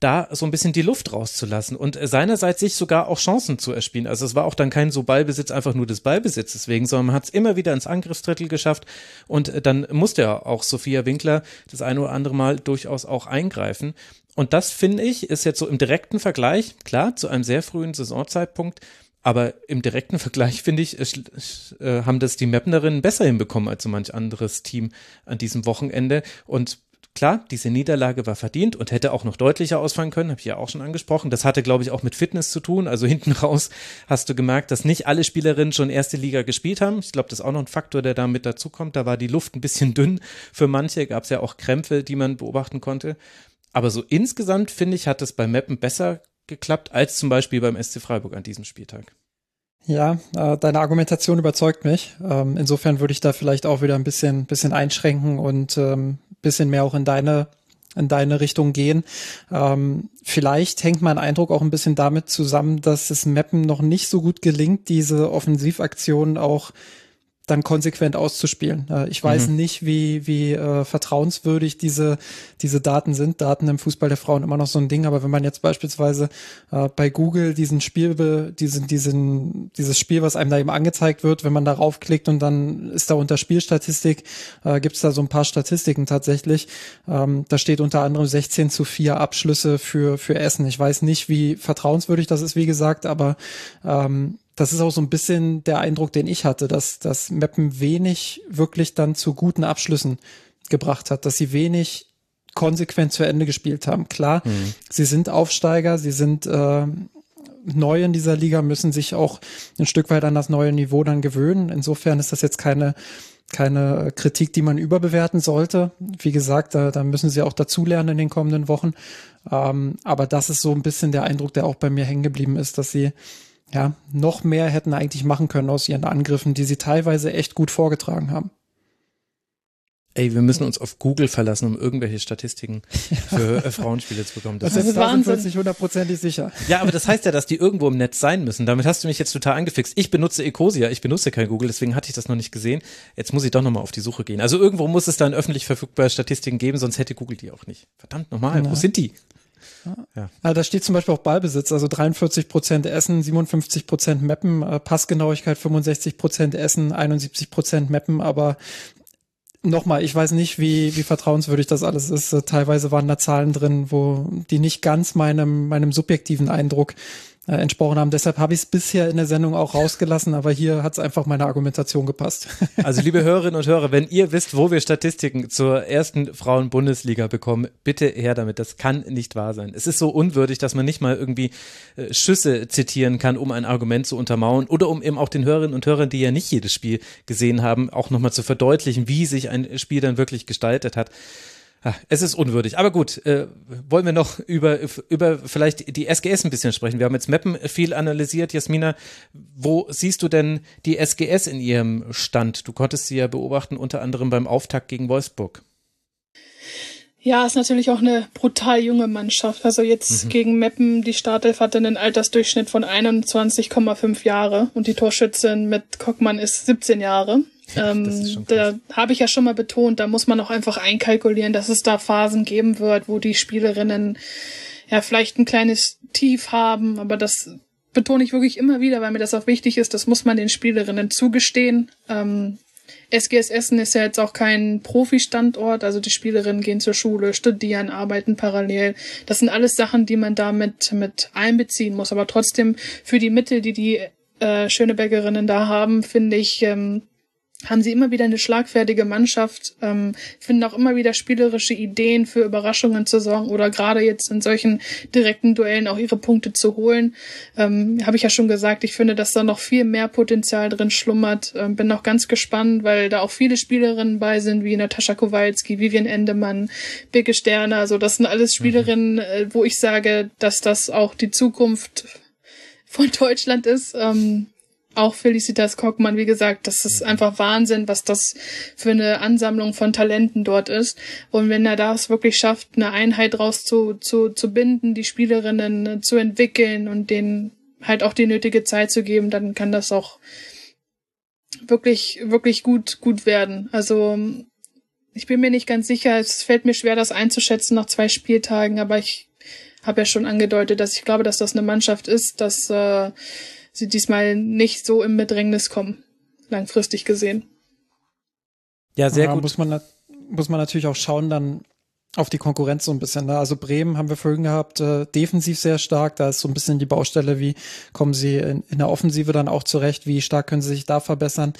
da so ein bisschen die Luft rauszulassen und seinerseits sich sogar auch Chancen zu erspielen. Also es war auch dann kein so Ballbesitz einfach nur des Ballbesitzes wegen, sondern man hat es immer wieder ins Angriffsdrittel geschafft und äh, dann musste ja auch Sophia Winkler das eine oder andere Mal durchaus auch eingreifen. Und das finde ich ist jetzt so im direkten Vergleich, klar, zu einem sehr frühen Saisonzeitpunkt, aber im direkten Vergleich finde ich, äh, haben das die Mapnerinnen besser hinbekommen als so manch anderes Team an diesem Wochenende. Und Klar, diese Niederlage war verdient und hätte auch noch deutlicher ausfallen können, habe ich ja auch schon angesprochen. Das hatte, glaube ich, auch mit Fitness zu tun. Also hinten raus hast du gemerkt, dass nicht alle Spielerinnen schon erste Liga gespielt haben. Ich glaube, das ist auch noch ein Faktor, der da mit dazukommt. Da war die Luft ein bisschen dünn für manche, gab es ja auch Krämpfe, die man beobachten konnte. Aber so insgesamt, finde ich, hat es bei Meppen besser geklappt als zum Beispiel beim SC Freiburg an diesem Spieltag. Ja, äh, deine Argumentation überzeugt mich. Ähm, insofern würde ich da vielleicht auch wieder ein bisschen, bisschen einschränken und ähm, bisschen mehr auch in deine in deine Richtung gehen. Ähm, vielleicht hängt mein Eindruck auch ein bisschen damit zusammen, dass es Mappen noch nicht so gut gelingt, diese Offensivaktionen auch dann konsequent auszuspielen. Äh, ich weiß mhm. nicht, wie, wie äh, vertrauenswürdig diese, diese Daten sind. Daten im Fußball der Frauen immer noch so ein Ding, aber wenn man jetzt beispielsweise äh, bei Google diesen Spiel, diesen, diesen, dieses Spiel, was einem da eben angezeigt wird, wenn man darauf klickt und dann ist da unter Spielstatistik, äh, gibt es da so ein paar Statistiken tatsächlich. Ähm, da steht unter anderem 16 zu 4 Abschlüsse für, für Essen. Ich weiß nicht, wie vertrauenswürdig das ist, wie gesagt, aber ähm, das ist auch so ein bisschen der Eindruck, den ich hatte, dass das Mappen wenig wirklich dann zu guten Abschlüssen gebracht hat, dass sie wenig konsequent zu Ende gespielt haben. Klar, mhm. sie sind Aufsteiger, sie sind äh, neu in dieser Liga, müssen sich auch ein Stück weit an das neue Niveau dann gewöhnen. Insofern ist das jetzt keine keine Kritik, die man überbewerten sollte. Wie gesagt, da, da müssen sie auch dazulernen in den kommenden Wochen. Ähm, aber das ist so ein bisschen der Eindruck, der auch bei mir hängen geblieben ist, dass sie ja, noch mehr hätten eigentlich machen können aus ihren Angriffen, die sie teilweise echt gut vorgetragen haben. Ey, wir müssen uns auf Google verlassen, um irgendwelche Statistiken für äh, Frauenspiele zu bekommen. Das, das ist Wahnsinn. nicht hundertprozentig sicher. Ja, aber das heißt ja, dass die irgendwo im Netz sein müssen. Damit hast du mich jetzt total angefixt. Ich benutze Ecosia, ich benutze kein Google, deswegen hatte ich das noch nicht gesehen. Jetzt muss ich doch nochmal auf die Suche gehen. Also irgendwo muss es dann öffentlich verfügbare Statistiken geben, sonst hätte Google die auch nicht. Verdammt nochmal, wo sind die? Ja. Also da steht zum Beispiel auch Ballbesitz, also 43 Prozent Essen, 57 Prozent Mappen, äh, Passgenauigkeit 65 Prozent Essen, 71 Prozent Mappen, aber nochmal, ich weiß nicht, wie, wie vertrauenswürdig das alles ist. Äh, teilweise waren da Zahlen drin, wo die nicht ganz meinem, meinem subjektiven Eindruck äh, entsprochen haben. Deshalb habe ich es bisher in der Sendung auch rausgelassen, aber hier hat es einfach meine Argumentation gepasst. Also liebe Hörerinnen und Hörer, wenn ihr wisst, wo wir Statistiken zur ersten Frauen-Bundesliga bekommen, bitte her damit. Das kann nicht wahr sein. Es ist so unwürdig, dass man nicht mal irgendwie äh, Schüsse zitieren kann, um ein Argument zu untermauern oder um eben auch den Hörerinnen und Hörern, die ja nicht jedes Spiel gesehen haben, auch nochmal zu verdeutlichen, wie sich ein Spiel dann wirklich gestaltet hat. Ah, es ist unwürdig. Aber gut, äh, wollen wir noch über, über vielleicht die SGS ein bisschen sprechen. Wir haben jetzt Mappen viel analysiert. Jasmina, wo siehst du denn die SGS in ihrem Stand? Du konntest sie ja beobachten, unter anderem beim Auftakt gegen Wolfsburg. Ja, ist natürlich auch eine brutal junge Mannschaft. Also jetzt mhm. gegen Meppen, die Startelf hatte einen Altersdurchschnitt von 21,5 Jahre und die Torschützin mit Kockmann ist 17 Jahre. Ähm, da habe ich ja schon mal betont, da muss man auch einfach einkalkulieren, dass es da Phasen geben wird, wo die Spielerinnen ja vielleicht ein kleines Tief haben, aber das betone ich wirklich immer wieder, weil mir das auch wichtig ist, das muss man den Spielerinnen zugestehen. Ähm, SGS Essen ist ja jetzt auch kein Profi-Standort, also die Spielerinnen gehen zur Schule, studieren, arbeiten parallel. Das sind alles Sachen, die man damit mit einbeziehen muss. Aber trotzdem für die Mittel, die die äh, Schönebergerinnen da haben, finde ich, ähm, haben sie immer wieder eine schlagfertige Mannschaft, ähm, finden auch immer wieder spielerische Ideen für Überraschungen zu sorgen oder gerade jetzt in solchen direkten Duellen auch ihre Punkte zu holen. Ähm, Habe ich ja schon gesagt, ich finde, dass da noch viel mehr Potenzial drin schlummert. Ähm, bin noch ganz gespannt, weil da auch viele Spielerinnen bei sind, wie Natascha Kowalski, Vivian Endemann, Bicke Sterne. Also das sind alles mhm. Spielerinnen, äh, wo ich sage, dass das auch die Zukunft von Deutschland ist. Ähm, auch Felicitas Kockmann, wie gesagt, das ist einfach Wahnsinn, was das für eine Ansammlung von Talenten dort ist. Und wenn er das wirklich schafft, eine Einheit raus zu, zu, zu binden, die Spielerinnen zu entwickeln und denen halt auch die nötige Zeit zu geben, dann kann das auch wirklich, wirklich gut, gut werden. Also, ich bin mir nicht ganz sicher. Es fällt mir schwer, das einzuschätzen nach zwei Spieltagen, aber ich habe ja schon angedeutet, dass ich glaube, dass das eine Mannschaft ist, dass äh, sie diesmal nicht so im Bedrängnis kommen, langfristig gesehen. Ja, sehr ja, gut. Muss man, muss man natürlich auch schauen, dann, auf die Konkurrenz so ein bisschen. Ne? Also Bremen haben wir vorhin gehabt, äh, defensiv sehr stark. Da ist so ein bisschen die Baustelle, wie kommen sie in, in der Offensive dann auch zurecht, wie stark können sie sich da verbessern.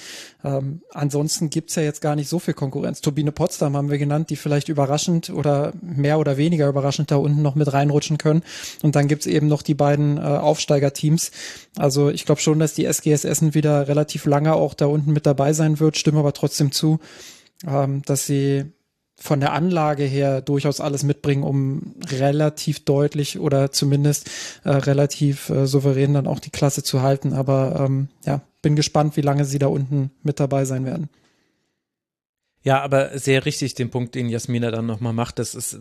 Ähm, ansonsten gibt's ja jetzt gar nicht so viel Konkurrenz. Turbine Potsdam haben wir genannt, die vielleicht überraschend oder mehr oder weniger überraschend da unten noch mit reinrutschen können. Und dann gibt's eben noch die beiden äh, Aufsteigerteams. Also ich glaube schon, dass die SGS Essen wieder relativ lange auch da unten mit dabei sein wird, stimme aber trotzdem zu, ähm, dass sie von der Anlage her durchaus alles mitbringen, um relativ deutlich oder zumindest äh, relativ äh, souverän dann auch die Klasse zu halten. Aber ähm, ja, bin gespannt, wie lange sie da unten mit dabei sein werden. Ja, aber sehr richtig den Punkt, den Jasmina dann nochmal macht, das ist,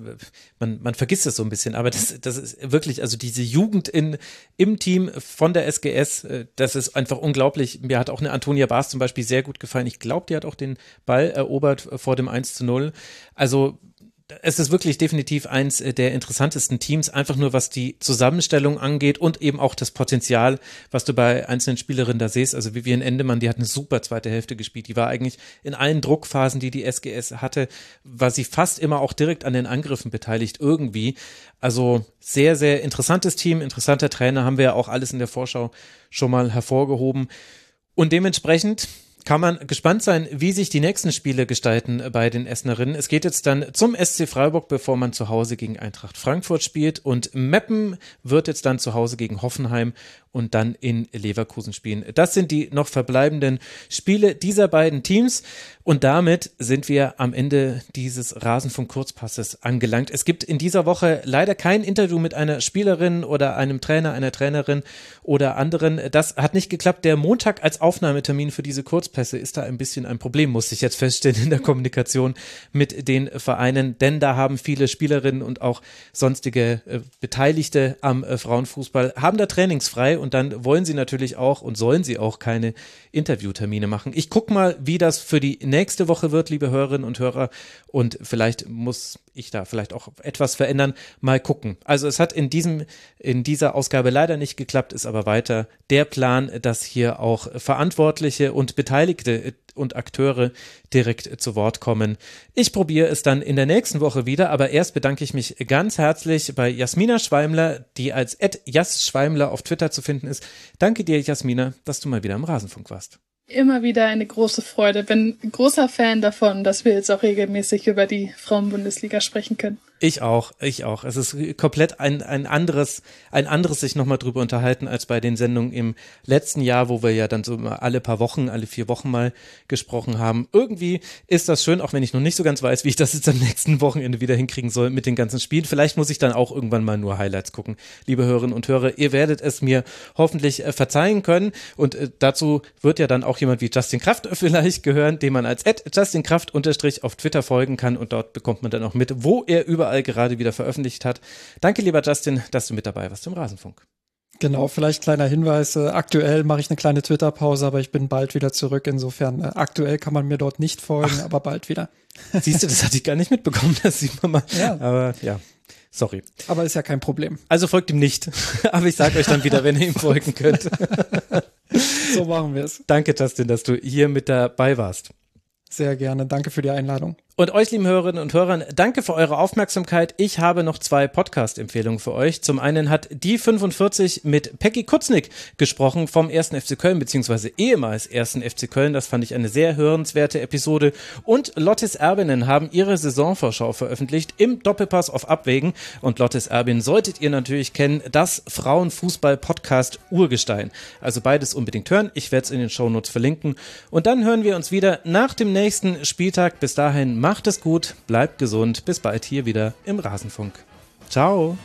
man, man vergisst es so ein bisschen, aber das, das ist wirklich, also diese Jugend in, im Team von der SGS, äh, das ist einfach unglaublich. Mir hat auch eine Antonia Baas zum Beispiel sehr gut gefallen. Ich glaube, die hat auch den Ball erobert vor dem 1 zu 0. Also es ist wirklich definitiv eins äh, der interessantesten Teams, einfach nur was die Zusammenstellung angeht und eben auch das Potenzial, was du bei einzelnen Spielerinnen da siehst. Also Vivian Endemann, die hat eine super zweite Hälfte gespielt. Die war eigentlich in allen Druckphasen, die die SGS hatte, war sie fast immer auch direkt an den Angriffen beteiligt irgendwie. Also sehr, sehr interessantes Team, interessanter Trainer, haben wir ja auch alles in der Vorschau schon mal hervorgehoben. Und dementsprechend kann man gespannt sein, wie sich die nächsten Spiele gestalten bei den Essenerinnen. Es geht jetzt dann zum SC Freiburg, bevor man zu Hause gegen Eintracht Frankfurt spielt. Und Meppen wird jetzt dann zu Hause gegen Hoffenheim und dann in Leverkusen spielen. Das sind die noch verbleibenden Spiele dieser beiden Teams. Und damit sind wir am Ende dieses Rasenfunk Kurzpasses angelangt. Es gibt in dieser Woche leider kein Interview mit einer Spielerin oder einem Trainer, einer Trainerin oder anderen. Das hat nicht geklappt. Der Montag als Aufnahmetermin für diese Kurzpässe ist da ein bisschen ein Problem, muss ich jetzt feststellen in der Kommunikation mit den Vereinen, denn da haben viele Spielerinnen und auch sonstige äh, Beteiligte am äh, Frauenfußball haben da trainingsfrei und dann wollen sie natürlich auch und sollen sie auch keine Interviewtermine machen. Ich gucke mal, wie das für die Woche wird, liebe Hörerinnen und Hörer. Und vielleicht muss ich da vielleicht auch etwas verändern. Mal gucken. Also es hat in diesem, in dieser Ausgabe leider nicht geklappt, ist aber weiter der Plan, dass hier auch Verantwortliche und Beteiligte und Akteure direkt zu Wort kommen. Ich probiere es dann in der nächsten Woche wieder, aber erst bedanke ich mich ganz herzlich bei Jasmina Schweimler, die als Jas Schweimler auf Twitter zu finden ist. Danke dir, Jasmina, dass du mal wieder im Rasenfunk warst. Immer wieder eine große Freude. Bin großer Fan davon, dass wir jetzt auch regelmäßig über die Frauenbundesliga sprechen können. Ich auch, ich auch. Es ist komplett ein, ein anderes, ein anderes sich nochmal drüber unterhalten als bei den Sendungen im letzten Jahr, wo wir ja dann so alle paar Wochen, alle vier Wochen mal gesprochen haben. Irgendwie ist das schön, auch wenn ich noch nicht so ganz weiß, wie ich das jetzt am nächsten Wochenende wieder hinkriegen soll mit den ganzen Spielen. Vielleicht muss ich dann auch irgendwann mal nur Highlights gucken. Liebe Hörerinnen und Hörer, ihr werdet es mir hoffentlich äh, verzeihen können. Und äh, dazu wird ja dann auch jemand wie Justin Kraft vielleicht gehören, dem man als Justin Kraft unterstrich auf Twitter folgen kann und dort bekommt man dann auch mit, wo er über überall gerade wieder veröffentlicht hat. Danke, lieber Justin, dass du mit dabei warst im Rasenfunk. Genau, vielleicht kleiner Hinweis. Äh, aktuell mache ich eine kleine Twitter-Pause, aber ich bin bald wieder zurück. Insofern, äh, aktuell kann man mir dort nicht folgen, Ach. aber bald wieder. Siehst du, das hatte ich gar nicht mitbekommen, das sieht man mal. Ja. Aber ja. Sorry. Aber ist ja kein Problem. Also folgt ihm nicht. Aber ich sage euch dann wieder, wenn ihr ihm folgen könnt. so machen wir es. Danke, Justin, dass du hier mit dabei warst. Sehr gerne. Danke für die Einladung. Und euch, lieben Hörerinnen und Hörern, danke für eure Aufmerksamkeit. Ich habe noch zwei Podcast-Empfehlungen für euch. Zum einen hat die 45 mit Peggy Kutznick gesprochen vom 1. FC Köln, beziehungsweise ehemals 1. FC Köln. Das fand ich eine sehr hörenswerte Episode. Und Lottes Erbinnen haben ihre Saisonvorschau veröffentlicht im Doppelpass auf Abwägen. Und Lottes Erbin solltet ihr natürlich kennen, das Frauenfußball-Podcast Urgestein. Also beides unbedingt hören. Ich werde es in den Shownotes verlinken. Und dann hören wir uns wieder nach dem nächsten Spieltag. Bis dahin, Macht es gut, bleibt gesund. Bis bald hier wieder im Rasenfunk. Ciao.